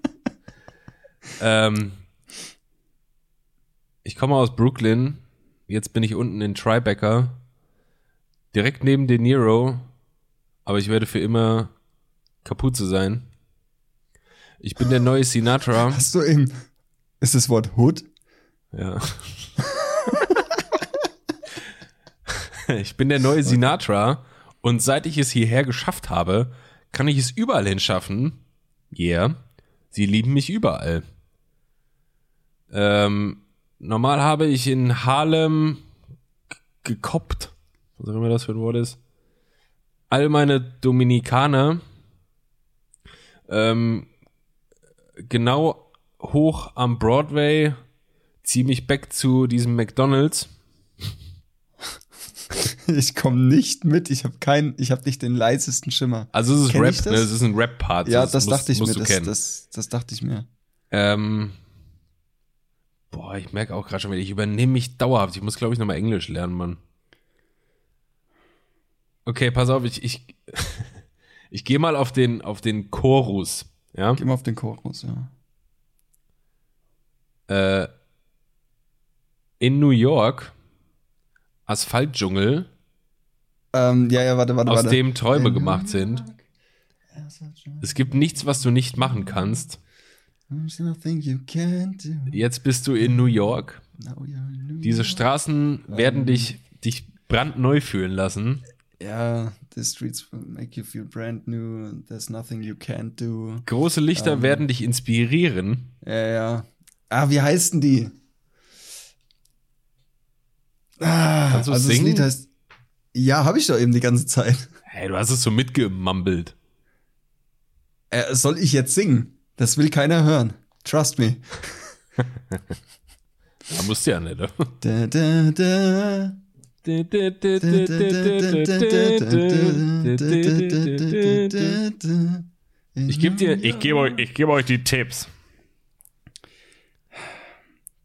S1: ähm, ich komme aus Brooklyn. Jetzt bin ich unten in Tribeca. Direkt neben De Niro. Aber ich werde für immer Kapuze sein. Ich bin der neue Sinatra.
S2: Hast du eben ist das Wort Hood?
S1: Ja. ich bin der neue Sinatra und seit ich es hierher geschafft habe, kann ich es überall hin schaffen. Yeah. Sie lieben mich überall. Ähm, normal habe ich in Harlem gekoppt, was auch immer das für ein Wort ist, all meine Dominikaner ähm, genau hoch am Broadway, zieh mich back zu diesem McDonald's.
S2: Ich komme nicht mit, ich habe keinen, ich habe nicht den leisesten Schimmer.
S1: Also es ist Kenn Rap, ne? es ist ein Rap-Part.
S2: Ja, das, das musst, dachte ich mir, das, das, das, dachte ich mir.
S1: Ähm, boah, ich merke auch gerade schon wieder, ich übernehme mich dauerhaft. Ich muss, glaube ich, nochmal Englisch lernen, Mann. Okay, pass auf, ich, ich, ich gehe mal auf den, auf den Chorus. Ja?
S2: Geh mal auf den Chorus, ja.
S1: Äh, in New York, Asphaltdschungel,
S2: ähm, ja, ja, warte, warte,
S1: aus
S2: warte.
S1: dem Träume gemacht sind. Es gibt nichts, was du nicht machen kannst. Jetzt bist du in New York. Diese Straßen werden dich, dich brandneu fühlen lassen.
S2: Ja, the streets make you feel brand new. There's nothing you can't do.
S1: Große Lichter um, werden dich inspirieren.
S2: Ja, ja. Ah, wie heißen die?
S1: Ah, Kannst du also singen? Das Lied heißt,
S2: ja, habe ich doch eben die ganze Zeit.
S1: Hey, du hast es so mitgemumbelt.
S2: Äh, soll ich jetzt singen? Das will keiner hören. Trust me.
S1: Da musst du ja nicht, oder?
S2: Da, da, da.
S1: Ich gebe dir, ich gebe euch, ich gebe euch die Tipps.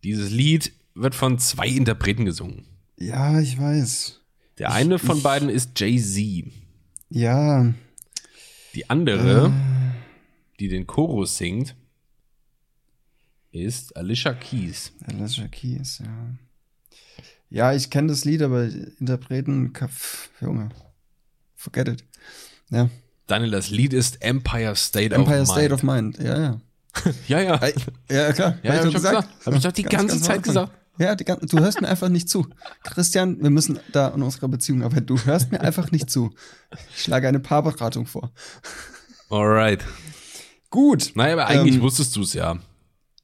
S1: Dieses Lied wird von zwei Interpreten gesungen.
S2: Ja, ich weiß.
S1: Der eine von beiden ist Jay-Z.
S2: Ja.
S1: Die andere, die den Chorus singt, ist Alicia Keys.
S2: Alicia Keys, ja. Ja, ich kenne das Lied, aber Interpreten, pff, Junge, forget it. Ja.
S1: Daniel, das Lied ist Empire State
S2: Empire
S1: of
S2: State
S1: Mind.
S2: of Mind, ja, ja.
S1: ja, ja.
S2: Ey, Ja, klar.
S1: Ja,
S2: hab
S1: hab
S2: ich doch
S1: gesagt. Hab ich doch die
S2: Ganz,
S1: ganze
S2: ganz
S1: Zeit gesagt.
S2: Ja, die ganze, du hörst mir einfach nicht zu. Christian, wir müssen da in unserer Beziehung arbeiten. Du hörst mir einfach nicht zu. Ich schlage eine Paarberatung vor.
S1: Alright.
S2: Gut.
S1: Naja, aber eigentlich
S2: Ähm,
S1: wusstest du es ja.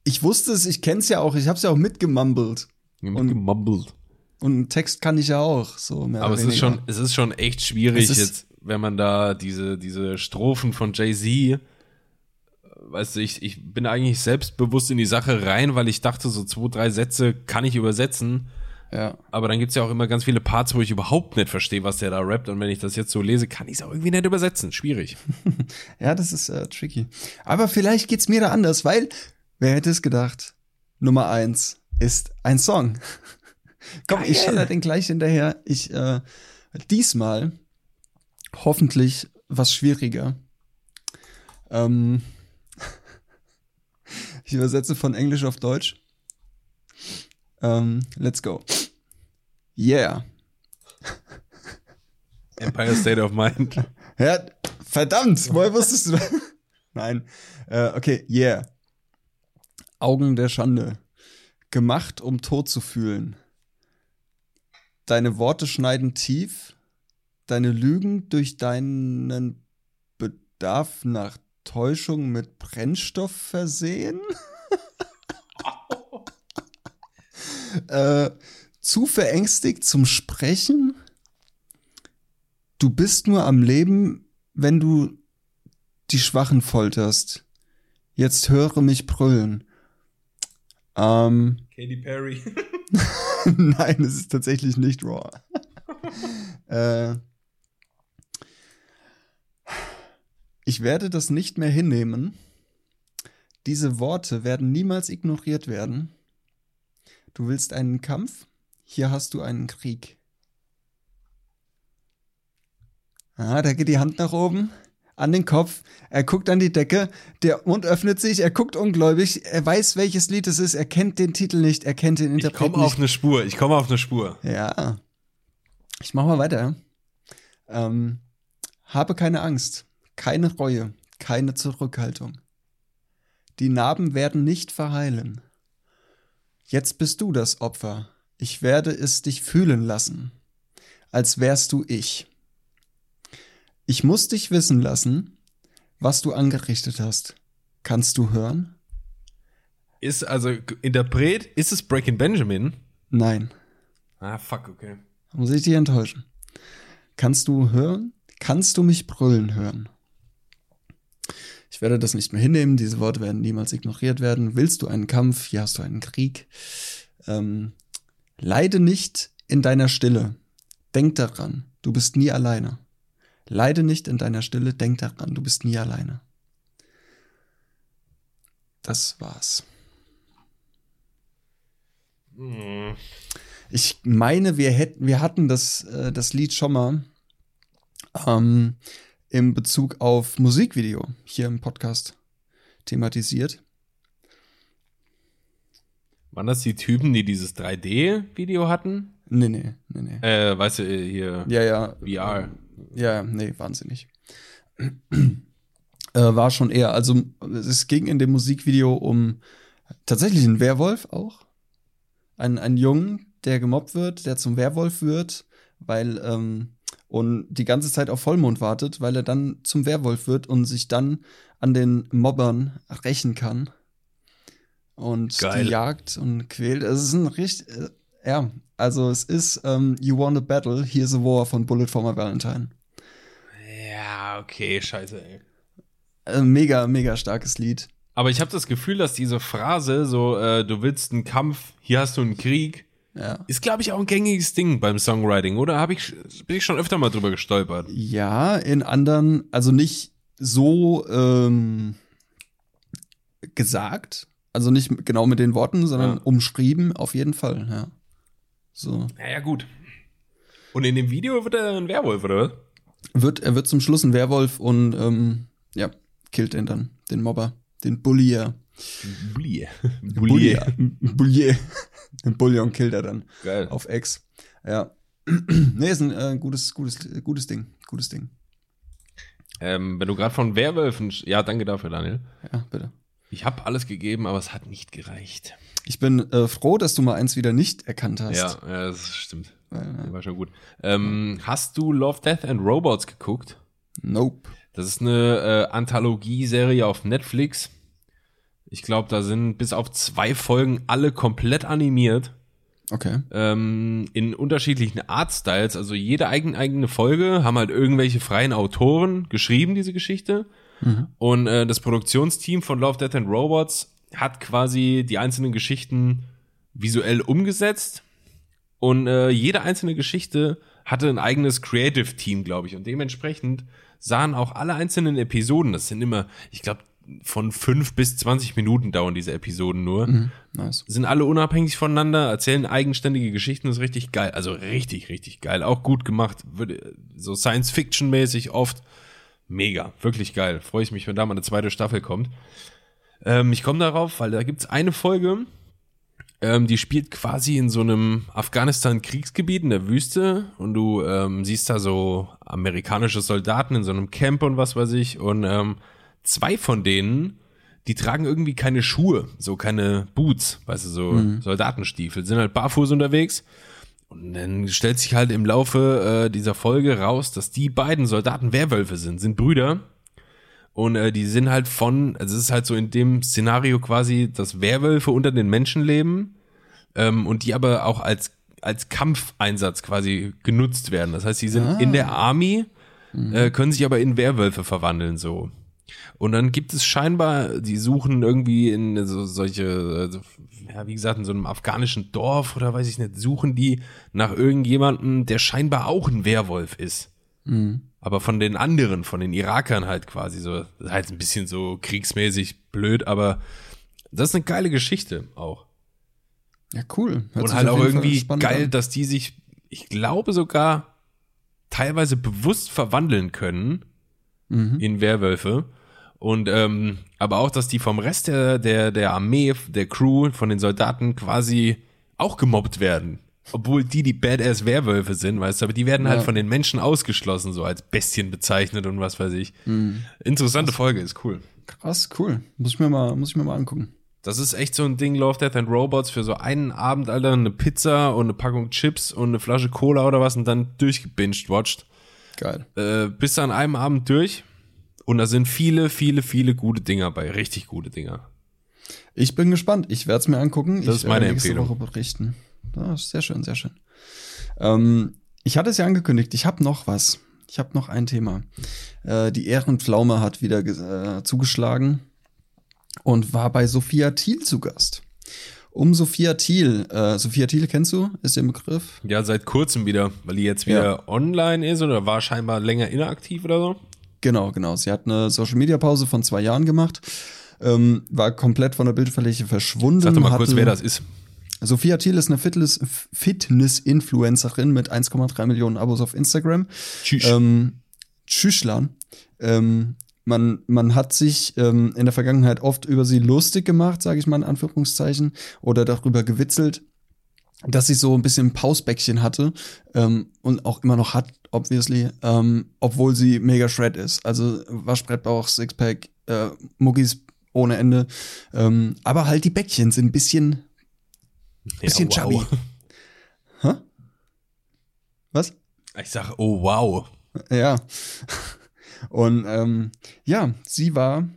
S2: Ich wusste es, ich kenn's ja auch. Ich hab's ja auch mitgemumbelt.
S1: Und gemumbelt.
S2: Und einen Text kann ich ja auch, so
S1: Aber es ist
S2: weniger.
S1: schon, es ist schon echt schwierig
S2: ist-
S1: jetzt, wenn man da diese, diese Strophen von Jay-Z, äh, weißt du, ich, ich bin eigentlich selbstbewusst in die Sache rein, weil ich dachte, so zwei, drei Sätze kann ich übersetzen.
S2: Ja.
S1: Aber dann gibt's ja auch immer ganz viele Parts, wo ich überhaupt nicht verstehe, was der da rappt. Und wenn ich das jetzt so lese, kann ich es auch irgendwie nicht übersetzen. Schwierig.
S2: Ja, das ist äh, tricky. Aber vielleicht geht's mir da anders, weil, wer hätte es gedacht? Nummer eins ist ein Song. Komm, ich schaller den gleich hinterher. Ich, äh, diesmal hoffentlich was schwieriger. Ähm, ich übersetze von Englisch auf Deutsch. Ähm, let's go. Yeah.
S1: Empire State of Mind.
S2: Ja, verdammt, woher wusstest du das? Nein. Äh, okay, yeah. Augen der Schande. Gemacht, um tot zu fühlen. Deine Worte schneiden tief. Deine Lügen durch deinen Bedarf nach Täuschung mit Brennstoff versehen. äh, zu verängstigt zum Sprechen. Du bist nur am Leben, wenn du die Schwachen folterst. Jetzt höre mich brüllen. Ähm,
S1: Katy Perry.
S2: nein, es ist tatsächlich nicht Raw. äh, ich werde das nicht mehr hinnehmen. Diese Worte werden niemals ignoriert werden. Du willst einen Kampf? Hier hast du einen Krieg. Ah, da geht die Hand nach oben, an den Kopf. Er guckt an die Decke, der Mund öffnet sich, er guckt ungläubig, er weiß, welches Lied es ist, er kennt den Titel nicht, er kennt den
S1: Ich
S2: Interpreten
S1: komme auf eine Spur. Ich komme auf eine Spur.
S2: Ja. Ich mach mal weiter. Ähm, habe keine Angst, keine Reue, keine Zurückhaltung. Die Narben werden nicht verheilen. Jetzt bist du das Opfer. Ich werde es dich fühlen lassen, als wärst du ich. Ich muss dich wissen lassen, was du angerichtet hast. Kannst du hören?
S1: Ist also Interpret, ist es Breaking Benjamin?
S2: Nein.
S1: Ah, fuck, okay.
S2: Muss ich dich enttäuschen. Kannst du hören? Kannst du mich brüllen hören? Ich werde das nicht mehr hinnehmen. Diese Worte werden niemals ignoriert werden. Willst du einen Kampf? Hier hast du einen Krieg. Ähm, leide nicht in deiner Stille. Denk daran, du bist nie alleine. Leide nicht in deiner Stille. Denk daran, du bist nie alleine. Das war's.
S1: Hm.
S2: Ich meine, wir hätten, wir hatten das, äh, das Lied schon mal ähm, im Bezug auf Musikvideo hier im Podcast thematisiert.
S1: Waren das die Typen, die dieses 3D-Video hatten?
S2: Nee, nee, nee, nee.
S1: Äh, weißt du, hier
S2: Ja, ja.
S1: VR.
S2: Ja, ja, nee, wahnsinnig. äh, war schon eher, also es ging in dem Musikvideo um tatsächlich einen Werwolf auch. Ein, ein Jungen, der gemobbt wird, der zum Werwolf wird, weil, ähm, und die ganze Zeit auf Vollmond wartet, weil er dann zum Werwolf wird und sich dann an den Mobbern rächen kann. Und
S1: Geil.
S2: die jagt und quält. Es ist ein richtig, äh, ja, also es ist ähm, You Want a Battle, Here's a War von Bullet for My Valentine.
S1: Ja, okay, scheiße, ey.
S2: äh, mega, mega starkes Lied.
S1: Aber ich habe das Gefühl, dass diese Phrase, so, äh, du willst einen Kampf, hier hast du einen Krieg,
S2: Ja.
S1: ist, glaube ich, auch ein gängiges Ding beim Songwriting, oder? Hab ich, bin ich schon öfter mal drüber gestolpert.
S2: Ja, in anderen, also nicht so ähm, gesagt, also nicht genau mit den Worten, sondern
S1: Ja.
S2: umschrieben, auf jeden Fall, ja. So.
S1: Naja, gut. Und in dem Video wird er ein Werwolf, oder?
S2: Wird, er wird zum Schluss ein Werwolf und ähm, ja, killt den dann, den Mobber, den Bullier.
S1: Bullier.
S2: Bullier. Den Bullion killt er dann
S1: Geil.
S2: auf Ex. Ja. nee, ist ein äh, gutes, gutes, gutes Ding. Gutes Ding.
S1: Ähm, wenn du gerade von Werwölfen, ja, danke dafür, Daniel.
S2: Ja, bitte.
S1: Ich habe alles gegeben, aber es hat nicht gereicht.
S2: Ich bin äh, froh, dass du mal eins wieder nicht erkannt hast.
S1: Ja, ja, das stimmt.
S2: Äh,
S1: War schon gut. Ähm, hast du Love, Death and Robots geguckt?
S2: nope.
S1: Das ist eine äh, Anthologie-Serie auf Netflix. Ich glaube, da sind bis auf zwei Folgen alle komplett animiert.
S2: Okay.
S1: Ähm, in unterschiedlichen Artstyles. Also jede eigen, eigene Folge haben halt irgendwelche freien Autoren geschrieben, diese Geschichte. Und äh, das Produktionsteam von Love, Death and Robots hat quasi die einzelnen Geschichten visuell umgesetzt. Und äh, jede einzelne Geschichte hatte ein eigenes Creative Team, glaube ich. Und dementsprechend sahen auch alle einzelnen Episoden, das sind immer, ich glaube, von fünf bis 20 Minuten dauern diese Episoden nur,
S2: Nice.
S1: sind alle unabhängig voneinander, erzählen eigenständige Geschichten, das ist richtig geil. Also richtig, richtig geil. Auch gut gemacht. So Science-Fiction-mäßig oft. Mega, wirklich geil. Freue ich mich, wenn da mal eine zweite Staffel kommt. Ähm, ich komme darauf, weil da gibt's eine Folge, ähm, die spielt quasi in so einem Afghanistan-Kriegsgebiet in der Wüste und du ähm, siehst da so amerikanische Soldaten in so einem Camp und was weiß ich und ähm, zwei von denen, die tragen irgendwie keine Schuhe, so keine Boots, weißt du, so Soldatenstiefel, sind halt barfuß unterwegs. Und dann stellt sich halt im Laufe äh, dieser Folge raus, dass die beiden Soldaten Werwölfe sind, sind Brüder. Und äh, die sind halt von, also es ist halt so in dem Szenario quasi, dass Werwölfe unter den Menschen leben ähm, und die aber auch als, als Kampfeinsatz quasi genutzt werden. Das heißt, die sind in der Army, äh, können sich aber in Werwölfe verwandeln so. Und dann gibt es scheinbar, die suchen irgendwie in so, solche, also, ja, wie gesagt, in so einem afghanischen Dorf oder weiß ich nicht, suchen die nach irgendjemandem, der scheinbar auch ein Werwolf ist. Aber von den anderen, von den Irakern halt quasi so, halt ein bisschen so kriegsmäßig blöd, aber das ist eine geile Geschichte auch.
S2: Ja, cool. Hört
S1: Und halt auch irgendwie geil,
S2: an.
S1: dass die sich, ich glaube sogar, teilweise bewusst verwandeln können
S2: Mhm.
S1: in Werwölfe. Und ähm, aber auch, dass die vom Rest der, der, der Armee, der Crew, von den Soldaten quasi auch gemobbt werden. Obwohl die die Badass Werwölfe sind, weißt du, aber die werden halt
S2: Ja.
S1: von den Menschen ausgeschlossen, so als Bestien bezeichnet und was weiß ich.
S2: Mhm.
S1: Interessante Folge, ist cool.
S2: Krass, cool. Muss ich mir mal, muss ich mir mal angucken.
S1: Das ist echt so ein Ding, Love, Death and Robots, für so einen Abend, Alter, eine Pizza und eine Packung Chips und eine Flasche Cola oder was und dann durchgebinged watched.
S2: Geil.
S1: Äh, bist du an einem Abend durch und da sind viele, viele, viele gute Dinger bei, richtig gute Dinger.
S2: Ich bin gespannt. Ich werde es mir angucken.
S1: Das
S2: ich
S1: ist meine
S2: werde nächste
S1: Empfehlung.
S2: Woche berichten. Ja, sehr schön, sehr schön. Ähm, ich hatte es ja angekündigt. Ich habe noch was. Ich habe noch ein Thema. Äh, die Ehrenpflaume hat wieder äh, zugeschlagen und war bei Sophia Thiel zu Gast. Um Sophia Thiel. Äh, Sophia Thiel kennst du? Ist der Begriff?
S1: Ja, seit kurzem wieder, weil die jetzt wieder
S2: Ja.
S1: online ist oder war scheinbar länger inaktiv oder so.
S2: Genau, genau. Sie hat eine Social Media Pause von zwei Jahren gemacht. Ähm, war komplett von der Bildfläche verschwunden.
S1: Sag doch mal kurz, wer das ist.
S2: Sophia Thiel ist eine Fitness- Fitness-Influencerin mit 1,3 Millionen Abos auf Instagram.
S1: Tschüss.
S2: Ähm, Tschüschlan. Ähm, man, man hat sich ähm, in der Vergangenheit oft über sie lustig gemacht, sage ich mal in Anführungszeichen, oder darüber gewitzelt, dass sie so ein bisschen ein Pausbäckchen hatte ähm, und auch immer noch hat, obviously, ähm, obwohl sie mega shred ist. Also Waschbrettbauch, Sixpack, äh, Muggis ohne Ende. Ähm, aber halt die Bäckchen sind ein bisschen, bisschen
S1: ja, wow.
S2: chubby. Hä? Was?
S1: Ich sag, oh wow.
S2: Ja. Und ähm, ja, sie war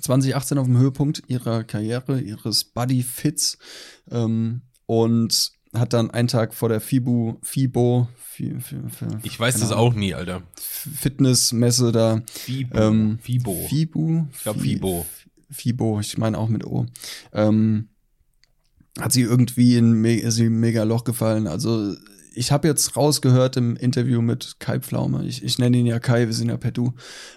S2: 2018 auf dem Höhepunkt ihrer Karriere, ihres Body Fits ähm, und hat dann einen Tag vor der FIBU, FIBO, Fi- Fi- Fi-
S1: Ich weiß das auch nie, Alter.
S2: Fitnessmesse da.
S1: Fibo.
S2: Ähm,
S1: Fibo.
S2: FIBU?
S1: Ich glaub,
S2: Fi-
S1: Fibo.
S2: FIBO, ich meine auch mit O. Ähm, hat sie irgendwie in ist sie ein mega Loch gefallen. Also ich habe jetzt rausgehört im Interview mit Kai Pflaume. Ich, ich nenne ihn ja Kai, wir sind ja per Du.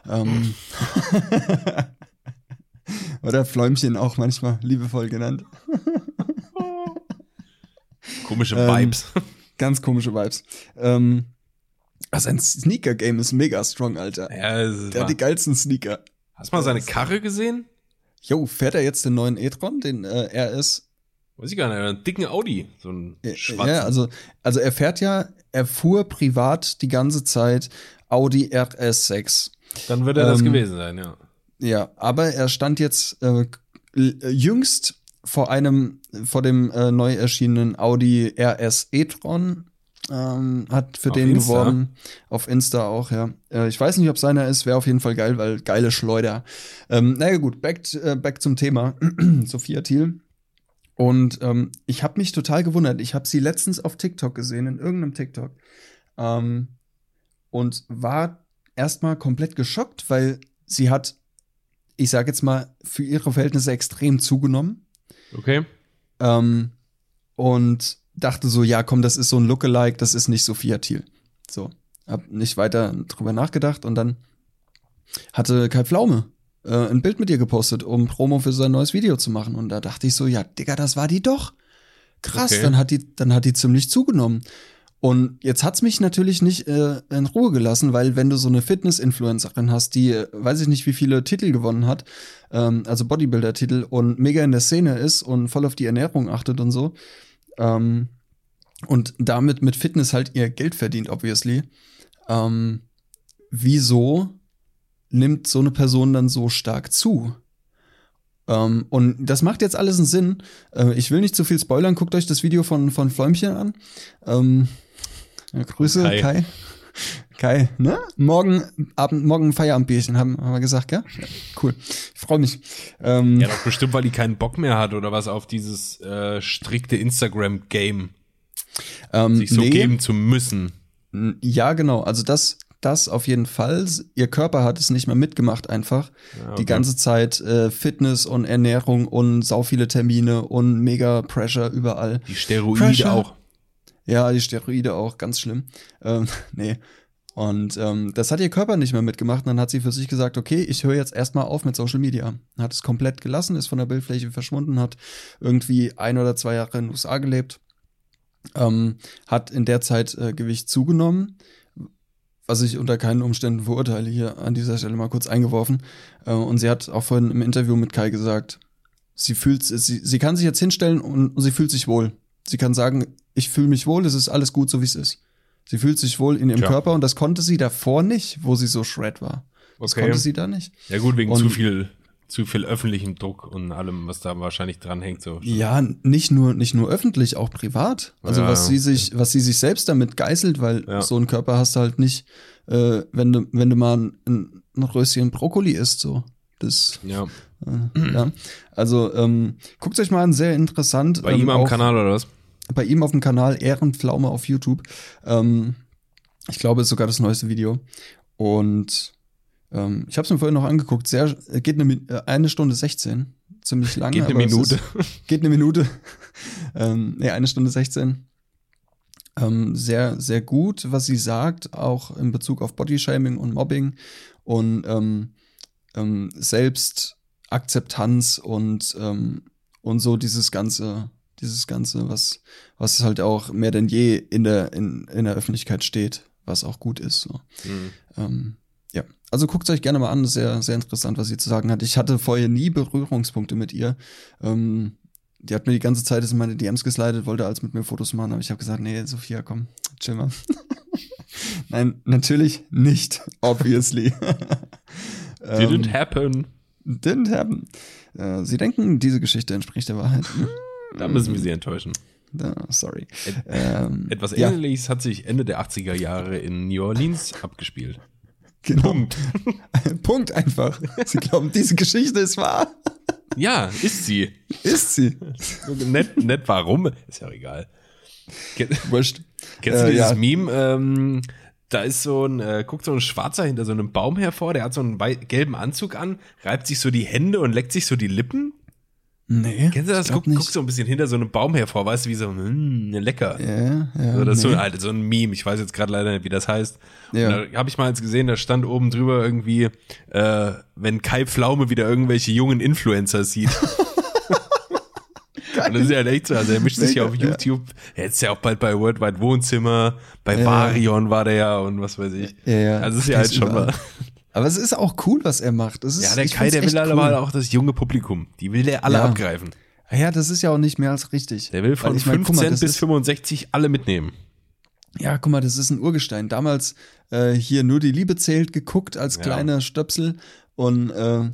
S2: Ähm, Oder Fläumchen auch manchmal liebevoll genannt.
S1: Komische
S2: Ähm,
S1: Vibes.
S2: Ganz komische Vibes. Ähm, also sein Sneaker-Game ist mega strong, Alter.
S1: Ja, das ist
S2: Der hat die geilsten Sneaker.
S1: Hast du mal seine Karre gesehen?
S2: Jo, fährt er jetzt den neuen e-tron, den äh, RS
S1: Weiß ich gar nicht, einen dicken Audi. So ein schwarzen.
S2: Ja, also, also er fährt ja, er fuhr privat die ganze Zeit Audi RS6.
S1: Dann wird er das
S2: ähm,
S1: gewesen sein, ja.
S2: Ja, aber er stand jetzt äh, l- jüngst vor einem, vor dem äh, neu erschienenen Audi RS e-tron. Ähm, hat für
S1: Auf
S2: den
S1: Insta?
S2: geworben. Auf Insta auch, ja. Äh, ich weiß nicht, ob seiner ist, wäre auf jeden Fall geil, weil geile Schleuder. Ähm, naja, gut, back, äh, back zum Thema. Sophia Thiel. Und ähm, ich habe mich total gewundert. Ich habe sie letztens auf TikTok gesehen, in irgendeinem TikTok. Ähm, und war erstmal komplett geschockt, weil sie hat, ich sag jetzt mal, für ihre Verhältnisse extrem zugenommen.
S1: Okay.
S2: Ähm, und dachte so, ja, komm, das ist so ein Lookalike, das ist nicht Sophia Thiel. So, hab nicht weiter drüber nachgedacht und dann hatte Kai Pflaume äh, ein Bild mit ihr gepostet, um Promo für sein neues Video zu machen. Und da dachte ich so, ja, Digga, das war die doch. Krass,
S1: Okay.
S2: dann hat die, dann hat die ziemlich zugenommen. Und jetzt hat's mich natürlich nicht äh, in Ruhe gelassen, weil wenn du so eine Fitness-Influencerin hast, die, äh, weiß ich nicht, wie viele Titel gewonnen hat, ähm, also Bodybuilder-Titel und mega in der Szene ist und voll auf die Ernährung achtet und so, ähm, und damit mit Fitness halt ihr Geld verdient, obviously, ähm, wieso nimmt so eine Person dann so stark zu? Ähm, und das macht jetzt alles einen Sinn. Äh, ich will nicht zu viel spoilern, guckt euch das Video von, von Fläumchen an. Ähm, ja, Grüße,
S1: Kai.
S2: Kai. Kai, ne? Morgen Abend, morgen Feierabendbierchen, haben, haben wir gesagt, gell? Ja, cool. Ich freue mich. Ähm,
S1: Ja, doch bestimmt, weil die keinen Bock mehr hat oder was auf dieses äh, strikte Instagram-Game
S2: ähm,
S1: sich so
S2: nee.
S1: geben zu müssen.
S2: Ja, genau. Also das, das auf jeden Fall. Ihr Körper hat es nicht mehr mitgemacht einfach.
S1: Ja, okay.
S2: Die ganze Zeit äh, Fitness und Ernährung und sau viele Termine und mega Pressure überall.
S1: Die Steroide
S2: Pressure.
S1: auch.
S2: Ja, die Steroide auch, ganz schlimm. Ähm, nee. Und ähm, das hat ihr Körper nicht mehr mitgemacht. Und dann hat sie für sich gesagt, okay, ich höre jetzt erstmal auf mit Social Media. Hat es komplett gelassen, ist von der Bildfläche verschwunden, hat irgendwie ein oder zwei Jahre in den USA gelebt. Ähm, hat in der Zeit äh, Gewicht zugenommen, was ich unter keinen Umständen verurteile, hier an dieser Stelle mal kurz eingeworfen. Äh, und sie hat auch vorhin im Interview mit Kai gesagt, sie fühlt, sie, sie kann sich jetzt hinstellen und sie fühlt sich wohl. Sie kann sagen, ich fühle mich wohl, es ist alles gut, so wie es ist. Sie fühlt sich wohl in ihrem
S1: Tja.
S2: Körper und das konnte sie davor nicht, wo sie so shred war. Das
S1: Okay.
S2: konnte sie da nicht.
S1: Ja gut, wegen
S2: Und-
S1: zu viel, zu viel öffentlichem Druck und allem, was da wahrscheinlich dranhängt. So.
S2: Ja, nicht nur, nicht nur öffentlich, auch privat. Also
S1: Ja,
S2: was
S1: ja.
S2: sie sich, was sie sich selbst damit geißelt, weil
S1: Ja.
S2: so einen Körper hast du halt nicht, äh, wenn du, wenn du mal ein, ein Röschen Brokkoli isst, so. Das,
S1: Ja.
S2: äh, ja. Also, ähm, guckt euch mal an, sehr interessant.
S1: Bei
S2: ähm,
S1: ihm am Kanal oder was?
S2: Bei ihm auf dem Kanal Ehrenpflaume auf YouTube. Ähm, ich glaube, ist sogar das neueste Video. Und ähm, ich habe es mir vorhin noch angeguckt. Sehr, äh, geht eine, äh, eine Stunde 16. Ziemlich lange.
S1: Geht eine
S2: es
S1: Minute.
S2: Ist, geht eine Minute. ähm, nee, eine Stunde 16. Ähm, sehr, sehr gut, was sie sagt, auch in Bezug auf Bodyshaming und Mobbing und ähm, ähm, Selbstakzeptanz und, ähm, und so dieses ganze, dieses Ganze, was, was halt auch mehr denn je in der, in, in der Öffentlichkeit steht, was auch gut ist. So.
S1: Mhm.
S2: Ähm, ja, also guckt euch gerne mal an, sehr, sehr interessant, was sie zu sagen hat. Ich hatte vorher nie Berührungspunkte mit ihr. Ähm, die hat mir die ganze Zeit in meine DMs geslidet, wollte als mit mir Fotos machen, aber ich habe gesagt, nee, Sophia, komm, chill mal. Nein, natürlich nicht, obviously.
S1: Didn't
S2: Ähm,
S1: happen.
S2: didn't happen. Äh, sie denken, diese Geschichte entspricht der Wahrheit.
S1: Da müssen wir sie enttäuschen.
S2: Sorry.
S1: Et-
S2: Ähm,
S1: Etwas
S2: ja,
S1: ähnliches hat sich Ende der 80er Jahre in New Orleans abgespielt.
S2: genau.
S1: Punkt.
S2: Punkt einfach. Sie glauben, diese Geschichte ist wahr.
S1: Ja, ist sie.
S2: Ist sie.
S1: nett, nett warum? Ist ja auch egal.
S2: Wurscht.
S1: Kennst du
S2: Äh,
S1: dieses
S2: ja.
S1: Meme? Ähm, da ist so ein, äh, guckt so ein Schwarzer hinter so einem Baum hervor, der hat so einen gelben Anzug an, reibt sich so die Hände und leckt sich so die Lippen.
S2: Nee.
S1: Kennst du das? Guck, guck so ein bisschen hinter so einem Baum hervor, weißt du, wie so, mm, lecker.
S2: Ja, ja.
S1: So, das ist
S2: nee.
S1: so, halt, so ein Meme, ich weiß jetzt gerade leider nicht, wie das heißt.
S2: Ja.
S1: Und Da habe ich mal eins gesehen, da stand oben drüber irgendwie, äh, wenn Kai Pflaume wieder irgendwelche jungen Influencer sieht. Und das ist ja echt so, also er mischt sich ja auf
S2: Mega, ja.
S1: YouTube, er ist ja auch bald bei Worldwide Wohnzimmer, bei
S2: Ja.
S1: Varion war der ja und was weiß ich.
S2: Ja, ja.
S1: Also ist ja halt
S2: ist
S1: schon mal.
S2: Aber es ist auch cool, was er macht. Ist,
S1: Ja, der Kai, der will aber
S2: cool.
S1: halt auch das junge Publikum. Die will der alle
S2: Ja.
S1: abgreifen.
S2: Ja, das ist ja auch nicht mehr als richtig.
S1: Der will von
S2: ich mein, guck
S1: 15
S2: mal, das
S1: bis
S2: ist,
S1: 65 alle mitnehmen.
S2: Ja, guck mal, das ist ein Urgestein. Damals äh, hier nur die Liebe zählt geguckt als
S1: Ja.
S2: kleiner Stöpsel und äh,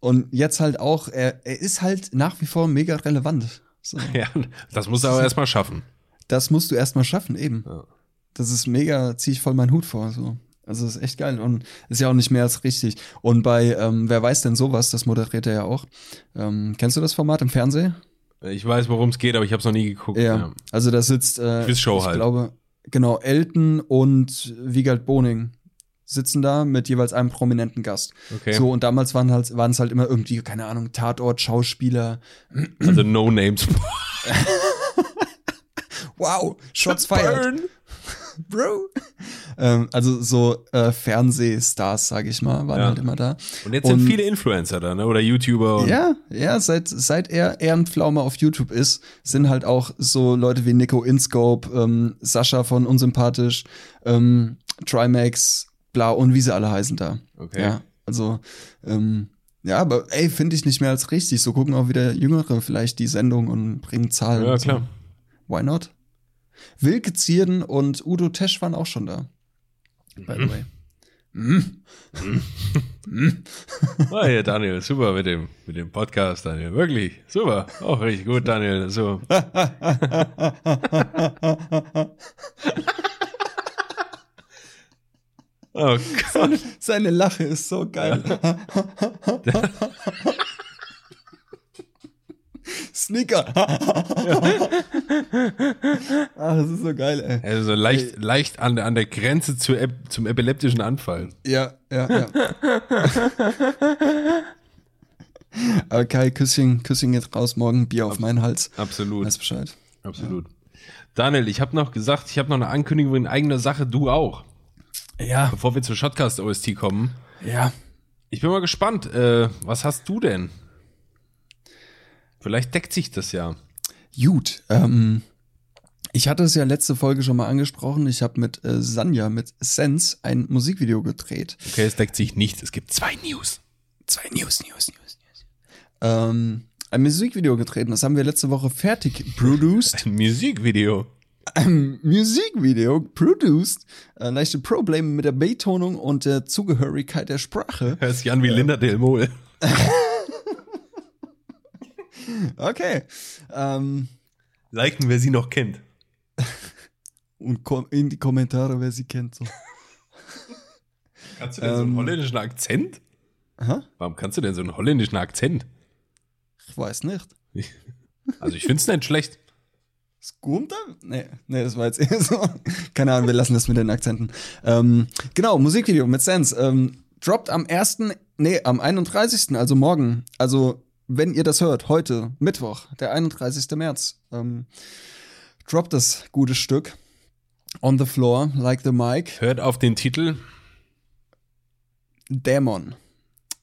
S2: und jetzt halt auch. Er, er ist halt nach wie vor mega relevant. So.
S1: Ja, das muss er aber erstmal schaffen.
S2: Das musst du erstmal schaffen, eben.
S1: Ja.
S2: Das ist mega, ziehe ich voll meinen Hut vor. So. Also das ist echt geil und ist ja auch nicht mehr als richtig. Und bei ähm, Wer weiß denn sowas, das moderiert er ja auch. Ähm, kennst du das Format im Fernsehen?
S1: Ich weiß, worum es geht, aber ich habe es noch nie geguckt.
S2: Ja. Also da sitzt, äh,
S1: Quizshow
S2: ich
S1: halt.
S2: glaube, genau, Elton und Wiegald Boning sitzen da mit jeweils einem prominenten Gast.
S1: Okay.
S2: So, und damals waren halt, waren es halt immer irgendwie, keine Ahnung, Tatort, Schauspieler.
S1: Also No Names.
S2: Wow, Shots fired. Bro. ähm, also so äh, Fernsehstars, sage ich mal, waren
S1: Ja.
S2: halt immer da.
S1: Und jetzt sind
S2: Und-
S1: viele Influencer da, ne? Oder YouTuber.
S2: Ja, ja, seit, seit er Ehrenpflaume auf YouTube ist, sind halt auch so Leute wie Nico Inscope, ähm, Sascha von Unsympathisch, ähm, Trimax, bla und wie sie alle heißen da.
S1: Okay.
S2: Ja, also, ähm, ja, aber ey, finde ich nicht mehr als richtig. So gucken auch wieder Jüngere vielleicht die Sendung und bringen Zahlen.
S1: Ja,
S2: und so.
S1: klar.
S2: Why not? Wilke Zierden und Udo Tesch waren auch schon da. By the way. Mhm.
S1: Ah, ja, Daniel, super mit dem, mit dem Podcast, Daniel. Wirklich, super. Auch richtig gut, Daniel. So. Oh Gott.
S2: Seine Lache ist so geil. Sneaker. Ach, das ist so geil, ey.
S1: Also so leicht, leicht an, der- an der Grenze zu, zum epileptischen Anfall.
S2: Ja, ja, ja. Aber Kai, Küsschen, Küsschen geht raus, morgen Bier auf meinen Hals.
S1: Absolut.
S2: Weiß Bescheid.
S1: Absolut. Daniel, ich habe noch gesagt, ich habe noch eine Ankündigung in eigener Sache, du auch.
S2: Ja,
S1: Bevor wir zur Shotcast OST kommen.
S2: ja.
S1: Ich bin mal gespannt, äh, was hast du denn? Vielleicht deckt sich das ja.
S2: Gut, ähm, ich hatte es ja letzte Folge schon mal angesprochen. Ich habe mit äh, Sanja, mit Sense, ein Musikvideo gedreht.
S1: Okay, es deckt sich nicht. Es gibt zwei News.
S2: Zwei News, News, News, News. Ähm, ein Musikvideo gedreht. Das haben wir letzte Woche fertig produced.
S1: Ein Musikvideo.
S2: Ein Musikvideo produced. Äh, leichte Probleme mit der Betonung und der Zugehörigkeit der Sprache.
S1: Hört sich an wie Linda Del Mol.
S2: Okay. Ähm,
S1: Liken, wer sie noch kennt.
S2: und in die Kommentare, wer sie kennt. So.
S1: Kannst du denn so einen
S2: Ähm.
S1: holländischen Akzent?
S2: Aha,
S1: Warum kannst du denn so einen holländischen Akzent?
S2: ich weiß nicht.
S1: Also ich find's nicht schlecht.
S2: Skumta? Nee, nee, das war jetzt eher so. Keine Ahnung, wir lassen das mit den Akzenten. Ähm, genau, Musikvideo mit Sense. Ähm, droppt am 1., nee, am 31., also morgen. Also, wenn ihr das hört, heute, Mittwoch, der 31. März, ähm, droppt das gute Stück. On the floor, like the mic.
S1: Hört auf den Titel.
S2: Dämon.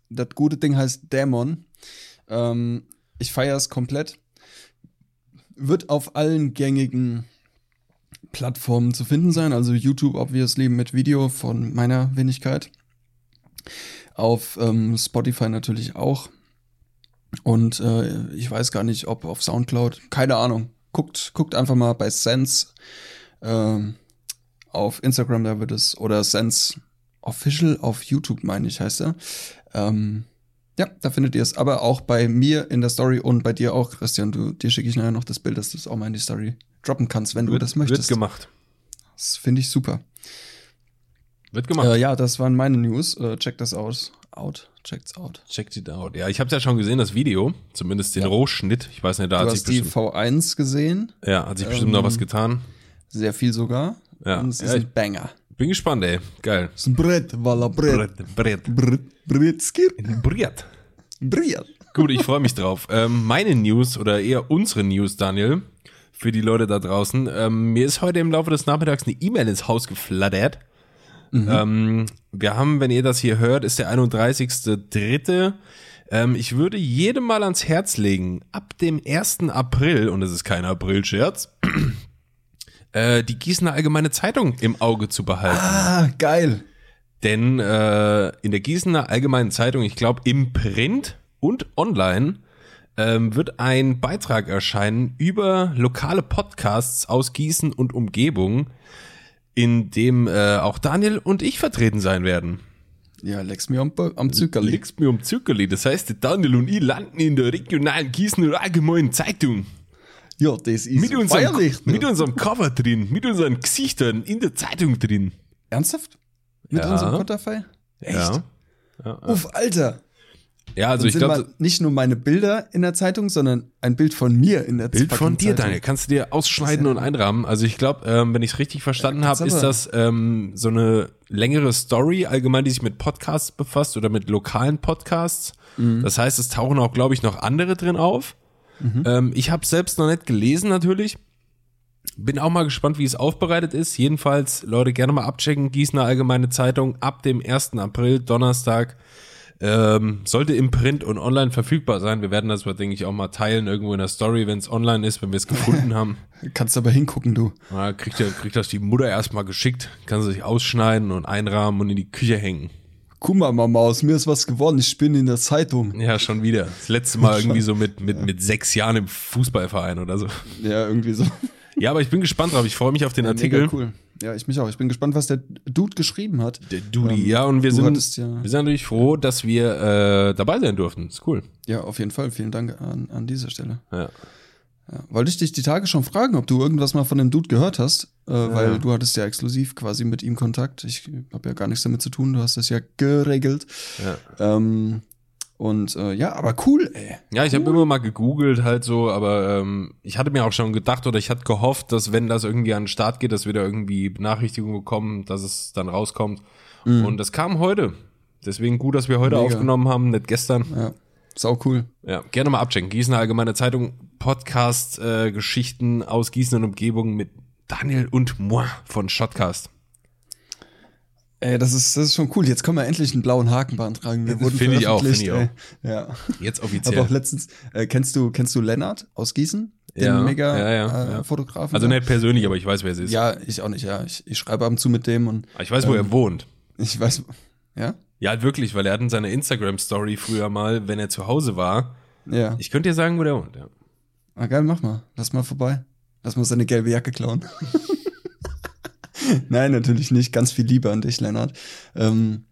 S2: Das gute Ding heißt Dämon. Ähm, ich feiere es komplett. Wird auf allen gängigen Plattformen zu finden sein. Also YouTube obviously mit Video von meiner Wenigkeit. Auf ähm, Spotify natürlich auch. Und äh, ich weiß gar nicht, ob auf Soundcloud. Keine Ahnung. Guckt, guckt einfach mal bei Sense ähm, auf Instagram, da wird es, oder Sense Official auf YouTube, meine ich, heißt er. Ähm, ja, da findet ihr es. Aber auch bei mir in der Story und bei dir auch, Christian. Du, dir schicke ich nachher noch das Bild, dass du es auch mal in die Story droppen kannst, wenn du
S1: Wird,
S2: das möchtest.
S1: Wird gemacht.
S2: Das finde ich super.
S1: Wird gemacht.
S2: Äh, ja, das waren meine News. Äh, check das aus. Out. Check's out.
S1: Checkt it out. Ja, ich habe ja schon gesehen, das Video, zumindest den
S2: Ja.
S1: Rohschnitt. Ich weiß nicht, da
S2: Du
S1: hat sich
S2: hast die
S1: bestimmt,
S2: V1 gesehen,
S1: ja, hat sich bestimmt noch
S2: ähm,
S1: was getan.
S2: sehr viel sogar.
S1: Ja.
S2: Und es
S1: Ja,
S2: ist ein Banger.
S1: Bin gespannt, ey. Geil.
S2: Es ist ein Brett, voilà, Brett.
S1: Brett.
S2: Brett, Brett, skir,
S1: Brett.
S2: Brett.
S1: Gut, ich freue mich drauf. Ähm, meine News oder eher unsere News, Daniel, für die Leute da draußen. Ähm, mir ist heute im Laufe des Nachmittags eine E-Mail ins Haus geflattert. Ähm, wir haben, wenn ihr das hier hört, ist der 31.3. Ähm, ich würde jedem mal ans Herz legen, ab dem 1. April, und es ist kein April-Scherz, äh, die Gießener Allgemeine Zeitung im Auge zu behalten.
S2: Ah, geil.
S1: Denn äh, in der Gießener Allgemeinen Zeitung, ich glaube im Print und online, ähm, wird ein Beitrag erscheinen über lokale Podcasts aus Gießen und Umgebung, in dem äh, auch Daniel und ich vertreten sein werden.
S2: Ja, leck's mir am, am Zuckerli.
S1: Legst mir um Zückerli. Das heißt, Daniel und ich landen in der regionalen Gießener Allgemeinen Zeitung.
S2: Ja, das ist
S1: Mit unserem,
S2: feierlich. ne?
S1: mit unserem Cover drin, mit unseren Gesichtern in der Zeitung drin.
S2: Ernsthaft? Mit
S1: Ja.
S2: unserem Konterfei? Echt?
S1: Ja. Ja,
S2: Uff, Alter.
S1: Ja also
S2: Dann
S1: ich glaube,
S2: nicht nur meine Bilder in der Zeitung, sondern ein Bild von mir in der
S1: Bild von
S2: fucking
S1: dir,
S2: Zeitung.
S1: Daniel. Kannst du dir ausschneiden und einrahmen. Also ich glaube, ähm, wenn ich es richtig verstanden
S2: Ja,
S1: habe, ist das ähm, so eine längere Story allgemein, die sich mit Podcasts befasst oder mit lokalen Podcasts.
S2: Mhm.
S1: Das heißt, es tauchen auch, glaube ich, noch andere drin auf.
S2: Mhm.
S1: Ähm, ich habe selbst noch nicht gelesen natürlich. Bin auch mal gespannt, wie es aufbereitet ist. Jedenfalls, Leute, gerne mal abchecken. Gießener Allgemeine Zeitung ab dem 1. April, Donnerstag. Ähm, sollte im Print und online verfügbar sein. Wir werden das, denke ich, auch mal teilen irgendwo in der Story, wenn es online ist, wenn wir es gefunden haben.
S2: Kannst aber hingucken, du.
S1: Ja, kriegt, ja, kriegt das die Mutter erstmal geschickt, kann sie sich ausschneiden und einrahmen und in die Küche hängen.
S2: Guck mal, Mama, aus mir ist was geworden. Ich bin in der Zeitung.
S1: Ja, schon wieder. Das letzte Mal irgendwie so mit, mit, mit sechs Jahren im Fußballverein oder so.
S2: Ja, irgendwie so.
S1: Ja, aber ich bin gespannt drauf. Ich freue mich auf den
S2: Mega
S1: Artikel.
S2: cool. Ja, ich mich auch. Ich bin gespannt, was der Dude geschrieben hat.
S1: Der Dudi,
S2: Ähm,
S1: ja, und wir sind,
S2: hattest ja-
S1: wir sind natürlich froh, dass wir äh, dabei sein durften. Ist cool.
S2: Ja, auf jeden Fall. Vielen Dank an, an dieser Stelle.
S1: Ja.
S2: Ja. Wollte ich dich die Tage schon fragen, ob du irgendwas mal von dem Dude gehört hast, äh, weil du hattest ja exklusiv quasi mit ihm Kontakt. Ich habe ja gar nichts damit zu tun, du hast das ja geregelt.
S1: Ja.
S2: Ähm, und äh, ja, aber cool, ey.
S1: Ja, ich habe immer mal gegoogelt halt so, aber ähm, ich hatte mir auch schon gedacht oder ich hatte gehofft, dass wenn das irgendwie an den Start geht, dass wir da irgendwie Benachrichtigungen bekommen, dass es dann rauskommt. Und das kam heute. Deswegen gut, dass wir heute
S2: Mega.
S1: aufgenommen haben, nicht gestern.
S2: Ja, sau cool.
S1: Ja, gerne mal abchecken. Gießener Allgemeine Zeitung, Podcast, äh, Geschichten aus Gießen und Umgebung mit Daniel und moi von Shotcast.
S2: Ey, das ist, das ist schon cool. Jetzt können wir endlich einen blauen Haken beantragen. Wir wurden
S1: finde ich auch, finde
S2: ey. Ja.
S1: Jetzt offiziell.
S2: auch letztens, äh, kennst du, kennst du Lennart aus Gießen? Den
S1: Ja,
S2: mega
S1: ja, ja,
S2: äh. Fotografen.
S1: Also nicht persönlich, aber ich weiß, wer es ist.
S2: Ja, ich auch nicht, ja. Ich, ich schreibe ab und zu mit dem und
S1: Aber Ich weiß, wo
S2: Ähm,
S1: er wohnt.
S2: ich weiß, ja?
S1: Ja, wirklich, weil er hat in seiner Instagram-Story früher mal, wenn er zu Hause war,
S2: Ja.
S1: ich könnte dir sagen, wo der wohnt. Ja.
S2: Ah, geil, mach mal. Lass mal vorbei. Lass mal seine gelbe Jacke klauen. Nein, natürlich nicht. Ganz viel Liebe an dich, Lennart. Ähm,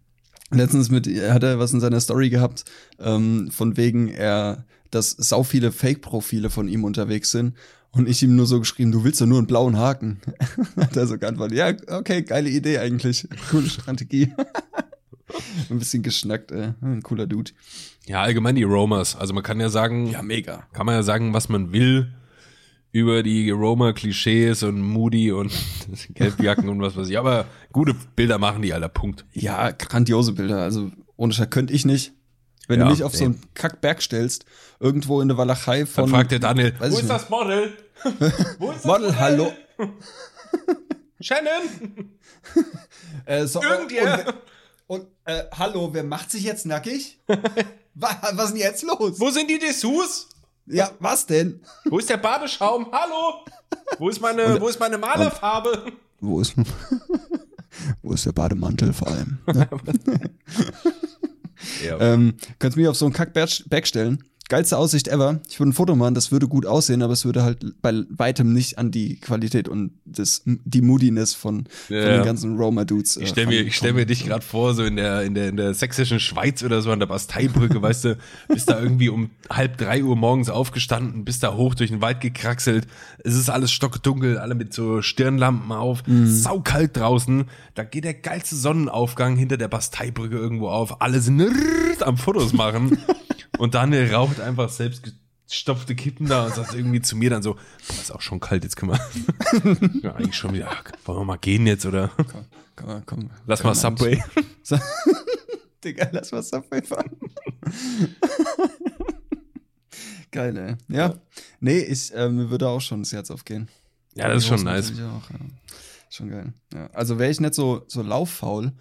S2: letztens mit, hat er was in seiner Story gehabt, ähm, von wegen er, dass sau viele Fake-Profile von ihm unterwegs sind. Und ich ihm nur so geschrieben, du willst doch nur einen blauen Haken. hat er so geantwortet, ja, okay, geile Idee eigentlich. Coole Strategie. Ein bisschen geschnackt, ey. Ein cooler Dude.
S1: ja, allgemein die Romers. Also man kann ja sagen,
S2: mega.
S1: kann man ja sagen, was man will über die Roma-Klischees und Moody und Gelbjacken und was weiß ich. Aber gute Bilder machen die, alter Punkt.
S2: Ja, grandiose Bilder. Also ohne Scheiß könnte ich nicht. Wenn
S1: Ja,
S2: du mich auf
S1: nee.
S2: so einen Kackberg stellst, irgendwo in der Walachei von.
S1: Dann fragt der Daniel, wo ist Model? wo ist das
S2: Model, hallo.
S1: Shannon?
S2: Äh, so,
S1: Irgendwer?
S2: Und, und äh, hallo, wer macht sich jetzt nackig? was, was ist denn jetzt los?
S1: Wo sind die Dessous?
S2: Ja, was denn?
S1: Wo ist der Badeschaum? Hallo? Wo ist meine, wo ist meine Malerfarbe?
S2: Wo ist, wo ist der Bademantel vor allem?
S1: Ja.
S2: ähm, kannst du mich auf so einen Kackberg Berg stellen geilste Aussicht ever. Ich würde ein Foto machen, das würde gut aussehen, aber es würde halt bei weitem nicht an die Qualität und das, die Moodiness von,
S1: Ja,
S2: von den ganzen Roma-Dudes.
S1: Ich stelle mir, ich stell mir dich gerade vor, so in der, in, der, in der sächsischen Schweiz oder so an der Basteibrücke, weißt du, bist da irgendwie um halb drei Uhr morgens aufgestanden, bist da hoch durch den Wald gekraxelt. Es ist alles stockdunkel, alle mit so Stirnlampen auf, saukalt draußen. Da geht der geilste Sonnenaufgang hinter der Basteibrücke irgendwo auf. Alle sind am Fotos machen. Und Daniel raucht einfach selbst gestopfte Kippen da und sagt irgendwie zu mir dann so, boah, ist auch schon kalt, jetzt können wir, ja, eigentlich schon wieder, wollen wir mal gehen jetzt oder?
S2: Komm, komm, komm.
S1: Lass mal Subway.
S2: Digga, lass mal Subway fahren. Geil, ey. Ja. Nee, ich, äh, mir würde auch schon das Herz aufgehen.
S1: Ja, das ist schon nice.
S2: Auch, ja. Schon geil. Ja. Also wäre ich nicht so, so lauffaul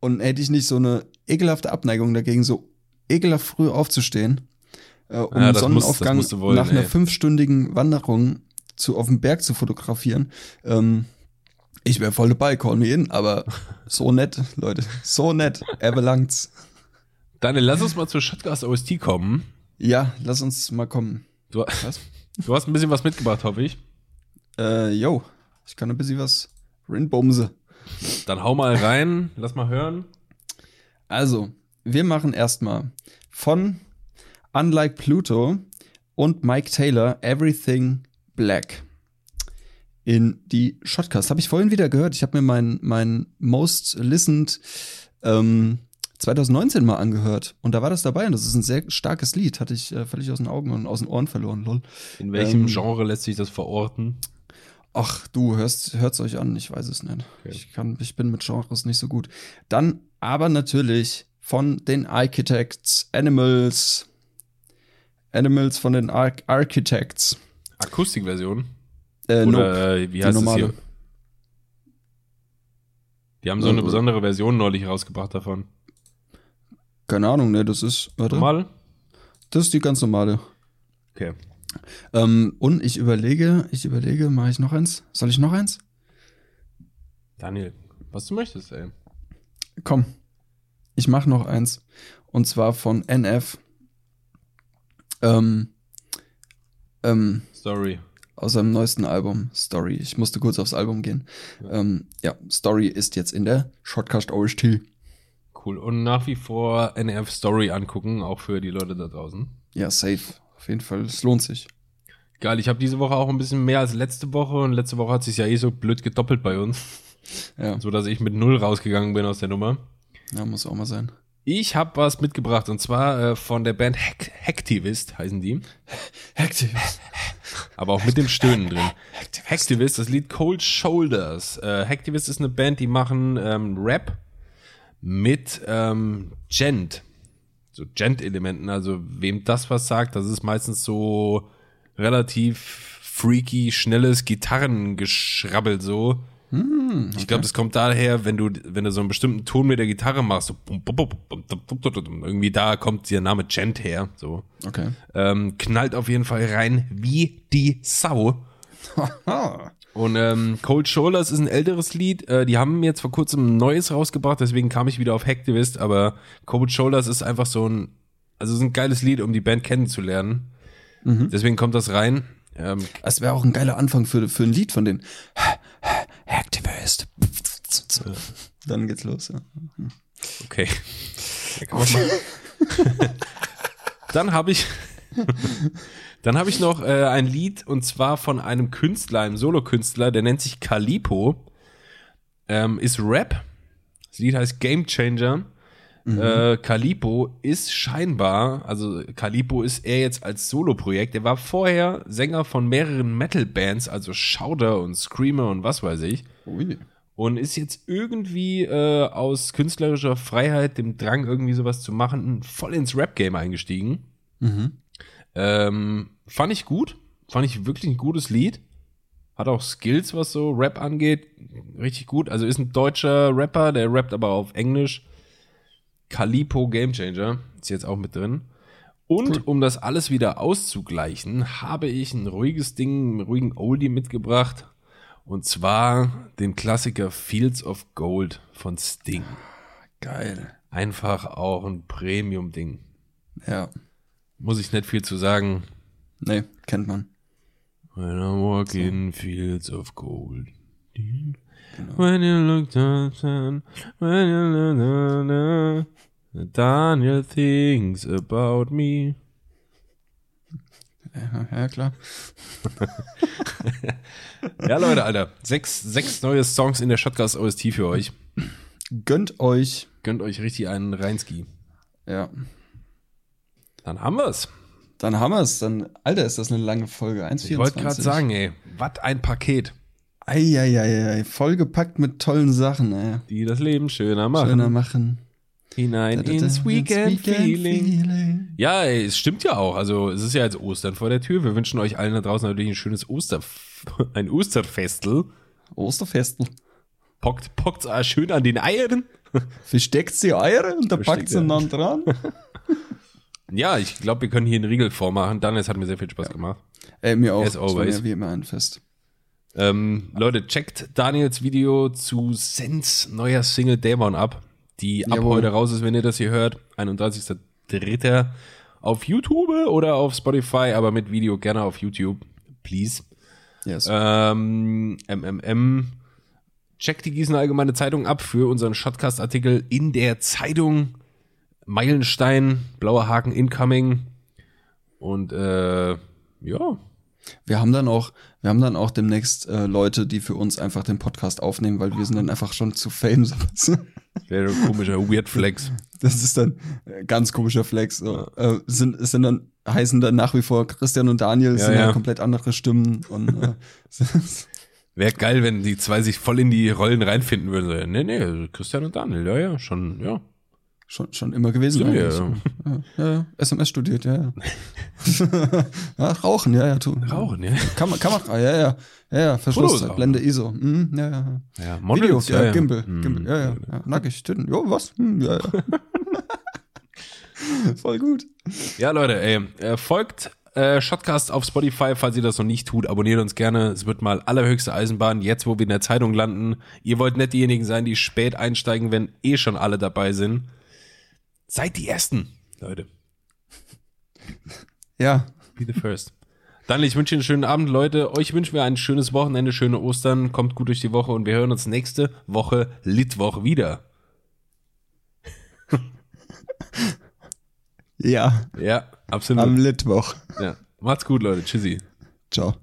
S2: und hätte ich nicht so eine ekelhafte Abneigung dagegen, so ekelhaft früh aufzustehen, äh, um
S1: Ja,
S2: Sonnenaufgang
S1: musst wollen,
S2: nach einer
S1: ey.
S2: fünfstündigen Wanderung zu, auf dem Berg zu fotografieren. Ähm, ich wäre voll dabei, call me in, aber so nett, Leute, so nett, er belangt's.
S1: Daniel, lass uns mal zur Shotcast OST kommen.
S2: Ja, lass uns mal kommen.
S1: Du,
S2: Was?
S1: du hast ein bisschen was mitgebracht, hoffe ich.
S2: Äh, yo, ich kann ein bisschen was rinbumse.
S1: Dann hau mal rein, lass mal hören.
S2: Also, wir machen erstmal von Unlike Pluto und Mike Taylor Everything Black in die Shotcast. Habe ich vorhin wieder gehört. Ich habe mir mein, mein Most Listened ähm, 2019 mal angehört. Und da war das dabei. Und das ist ein sehr starkes Lied. Hatte ich äh, völlig aus den Augen und aus den Ohren verloren, lol.
S1: In welchem
S2: Ähm,
S1: Genre lässt sich das verorten?
S2: Ach, du hörst, hört's euch an, ich weiß es nicht.
S1: Okay.
S2: Ich, kann, ich bin mit Genres nicht so gut. Dann aber natürlich von den Architects, Animals, Animals von den Ar Architects.
S1: Akustikversion?
S2: Äh, nope.
S1: Oder äh, wie
S2: die
S1: heißt es
S2: normale.
S1: hier? Die haben so eine
S2: Äh,
S1: besondere Version neulich rausgebracht davon.
S2: Keine Ahnung, ne, das ist, warte,
S1: Normal?
S2: das ist die ganz normale.
S1: Okay.
S2: Ähm, und ich überlege, ich überlege, mache ich noch eins? Soll ich noch eins?
S1: Daniel, was du möchtest, ey.
S2: Komm, ich mache noch eins. Und zwar von NF. Ähm, ähm,
S1: Sorry.
S2: aus seinem neuesten Album Story. Ich musste kurz aufs Album gehen. Ja, ähm, ja Story ist jetzt in der Shortcast OST.
S1: Cool. Und nach wie vor NF Story angucken, auch für die Leute da draußen.
S2: Ja, safe. Auf jeden Fall, es lohnt sich.
S1: Geil, ich habe diese Woche auch ein bisschen mehr als letzte Woche und letzte Woche hat sich ja eh so blöd gedoppelt bei uns,
S2: Ja,
S1: so dass ich mit null rausgegangen bin aus der Nummer.
S2: Ja muss auch mal sein.
S1: Ich habe was mitgebracht und zwar äh, von der Band Hack Hacktivist heißen die,
S2: Activist.
S1: aber auch mit dem Stöhnen drin. Hacktivist, das Lied Cold Shoulders. Äh, Hacktivist ist eine Band, die machen ähm, Rap mit ähm, Gent, so Gent-Elementen. Also wem das was sagt, das ist meistens so relativ freaky, schnelles Gitarrengeschrabbel so. Hm, okay. Ich glaube, das kommt daher, wenn du, wenn du so einen bestimmten Ton mit der Gitarre machst, so irgendwie da kommt der Name Gent her. So.
S2: Okay.
S1: Ähm, knallt auf jeden Fall rein wie die Sau. Und ähm, Cold Shoulders ist ein älteres Lied. Äh, die haben jetzt vor kurzem ein neues rausgebracht, deswegen kam ich wieder auf Hacktivist. Aber Cold Shoulders ist einfach so ein, also ist ein geiles Lied, um die Band kennenzulernen. Mhm. Deswegen kommt das rein. Ähm,
S2: wäre auch ein geiler Anfang für, für ein Lied von denen den Activist. Dann geht's los. Ja.
S1: okay. Dann habe ich, dann habe ich noch äh, ein Lied und zwar von einem Künstler, einem Solokünstler, der nennt sich Calipo. Ähm, ist Rap. Das Lied heißt Game Changer. Äh, Calipo ist scheinbar, also Calipo ist er jetzt als Soloprojekt. Er war vorher Sänger von mehreren Metal-Bands, also Shouder und Screamer und was weiß ich.
S2: Ui.
S1: Und ist jetzt irgendwie äh, aus künstlerischer Freiheit, dem Drang, irgendwie sowas zu machen, voll ins Rap-Game eingestiegen.
S2: Mhm.
S1: Ähm, fand ich gut. Fand ich wirklich ein gutes Lied. Hat auch Skills, was so Rap angeht. Richtig gut. Also ist ein deutscher Rapper, der rappt aber auf Englisch. Calipo Gamechanger ist jetzt auch mit drin. Und
S2: Cool.
S1: um das alles wieder auszugleichen, habe ich ein ruhiges Ding, einen ruhigen Oldie mitgebracht. Und zwar den Klassiker Fields of Gold von Sting.
S2: Geil.
S1: Einfach auch ein Premium-Ding.
S2: Ja.
S1: Muss ich nicht viel zu sagen.
S2: Nee, kennt man.
S1: When I walk in fields of gold. When you look down, when you look down, Daniel thinks about me.
S2: Ja, ja klar.
S1: Ja, Leute, Alter. Sechs, sechs neue Songs in der Shotcast OST für euch.
S2: Gönnt euch.
S1: Gönnt euch richtig einen Reinski.
S2: Ja.
S1: Dann haben wir's.
S2: Dann haben wir's. Dann, Alter, ist das eine lange Folge. 1,24.
S1: Ich wollte gerade sagen, ey, was ein Paket,
S2: Eieiei, vollgepackt mit tollen Sachen, ey.
S1: die das Leben schöner machen.
S2: Schöner machen.
S1: Hinein ins Weekend, Feeling. Ja, ey, es stimmt ja auch. Also es ist ja jetzt Ostern vor der Tür. Wir wünschen euch allen da draußen natürlich ein schönes Oster, ein Osterfestel.
S2: Osterfestel.
S1: Pockt, pockt's auch schön an den Eiern.
S2: Versteckt sie Eier und da packt sie dann dran.
S1: Ja, ich glaube, wir können hier einen Riegel vormachen. Dann, es hat mir sehr viel Spaß gemacht.
S2: Ey, mir auch.
S1: As always.
S2: mir wie immer ein Fest.
S1: Ähm, Leute, checkt Daniels Video zu Sens neuer Single Dämon ab, die ab
S2: Jawohl.
S1: heute raus ist, wenn ihr das hier hört. 31.03. auf YouTube oder auf Spotify, aber mit Video gerne auf YouTube. Please.
S2: Yes.
S1: Ähm, MMM. Checkt die Gießener Allgemeine Zeitung ab für unseren Shotcast-Artikel in der Zeitung. Meilenstein, blauer Haken incoming. Und äh, ja,
S2: Wir haben dann auch, wir haben dann auch demnächst äh, Leute, die für uns einfach den Podcast aufnehmen, weil wir sind dann einfach schon zu fame.
S1: wäre ein komischer Weird Flex.
S2: Das ist dann äh, ganz komischer Flex. So. Äh, sind, sind dann, heißen dann nach wie vor Christian und Daniel,
S1: Ja,
S2: sind
S1: ja.
S2: komplett andere Stimmen und äh,
S1: Wäre geil, wenn die zwei sich voll in die Rollen reinfinden würden. Nee, nee, Christian und Daniel, ja, ja, schon, ja.
S2: Schon, schon immer gewesen. Eigentlich.
S1: ja.
S2: Ja, ja, ja. SMS studiert, ja, ja. ja. Rauchen, ja, ja, tu.
S1: Rauchen, ja.
S2: Kam Kamera, ja, ja. Ja, ja, Verschluss,
S1: Fotos auch.
S2: Blende ISO. Mhm, ja, ja.
S1: Ja,
S2: Video,
S1: Models,
S2: ja,
S1: ja, ja.
S2: Gimbal,
S1: Hm.
S2: Gimbal, ja, ja, ja. Nackig, Titten, jo, was? Hm, ja, ja. Voll gut.
S1: Ja, Leute, ey, äh, folgt äh, Shotcast auf Spotify, falls ihr das noch nicht tut. Abonniert uns gerne. Es wird mal allerhöchste Eisenbahn, jetzt wo wir in der Zeitung landen. Ihr wollt nicht diejenigen sein, die spät einsteigen, wenn eh schon alle dabei sind. Seid die Ersten, Leute.
S2: Ja,
S1: Be the first. Dann, ich wünsche Ihnen einen schönen Abend, Leute. Euch wünschen wir ein schönes Wochenende, schöne Ostern. Kommt gut durch die Woche und wir hören uns nächste Woche Litwoch wieder.
S2: ja,
S1: Ja, absolut.
S2: am Litwoch.
S1: ja. Macht's gut, Leute. Tschüssi.
S2: Ciao.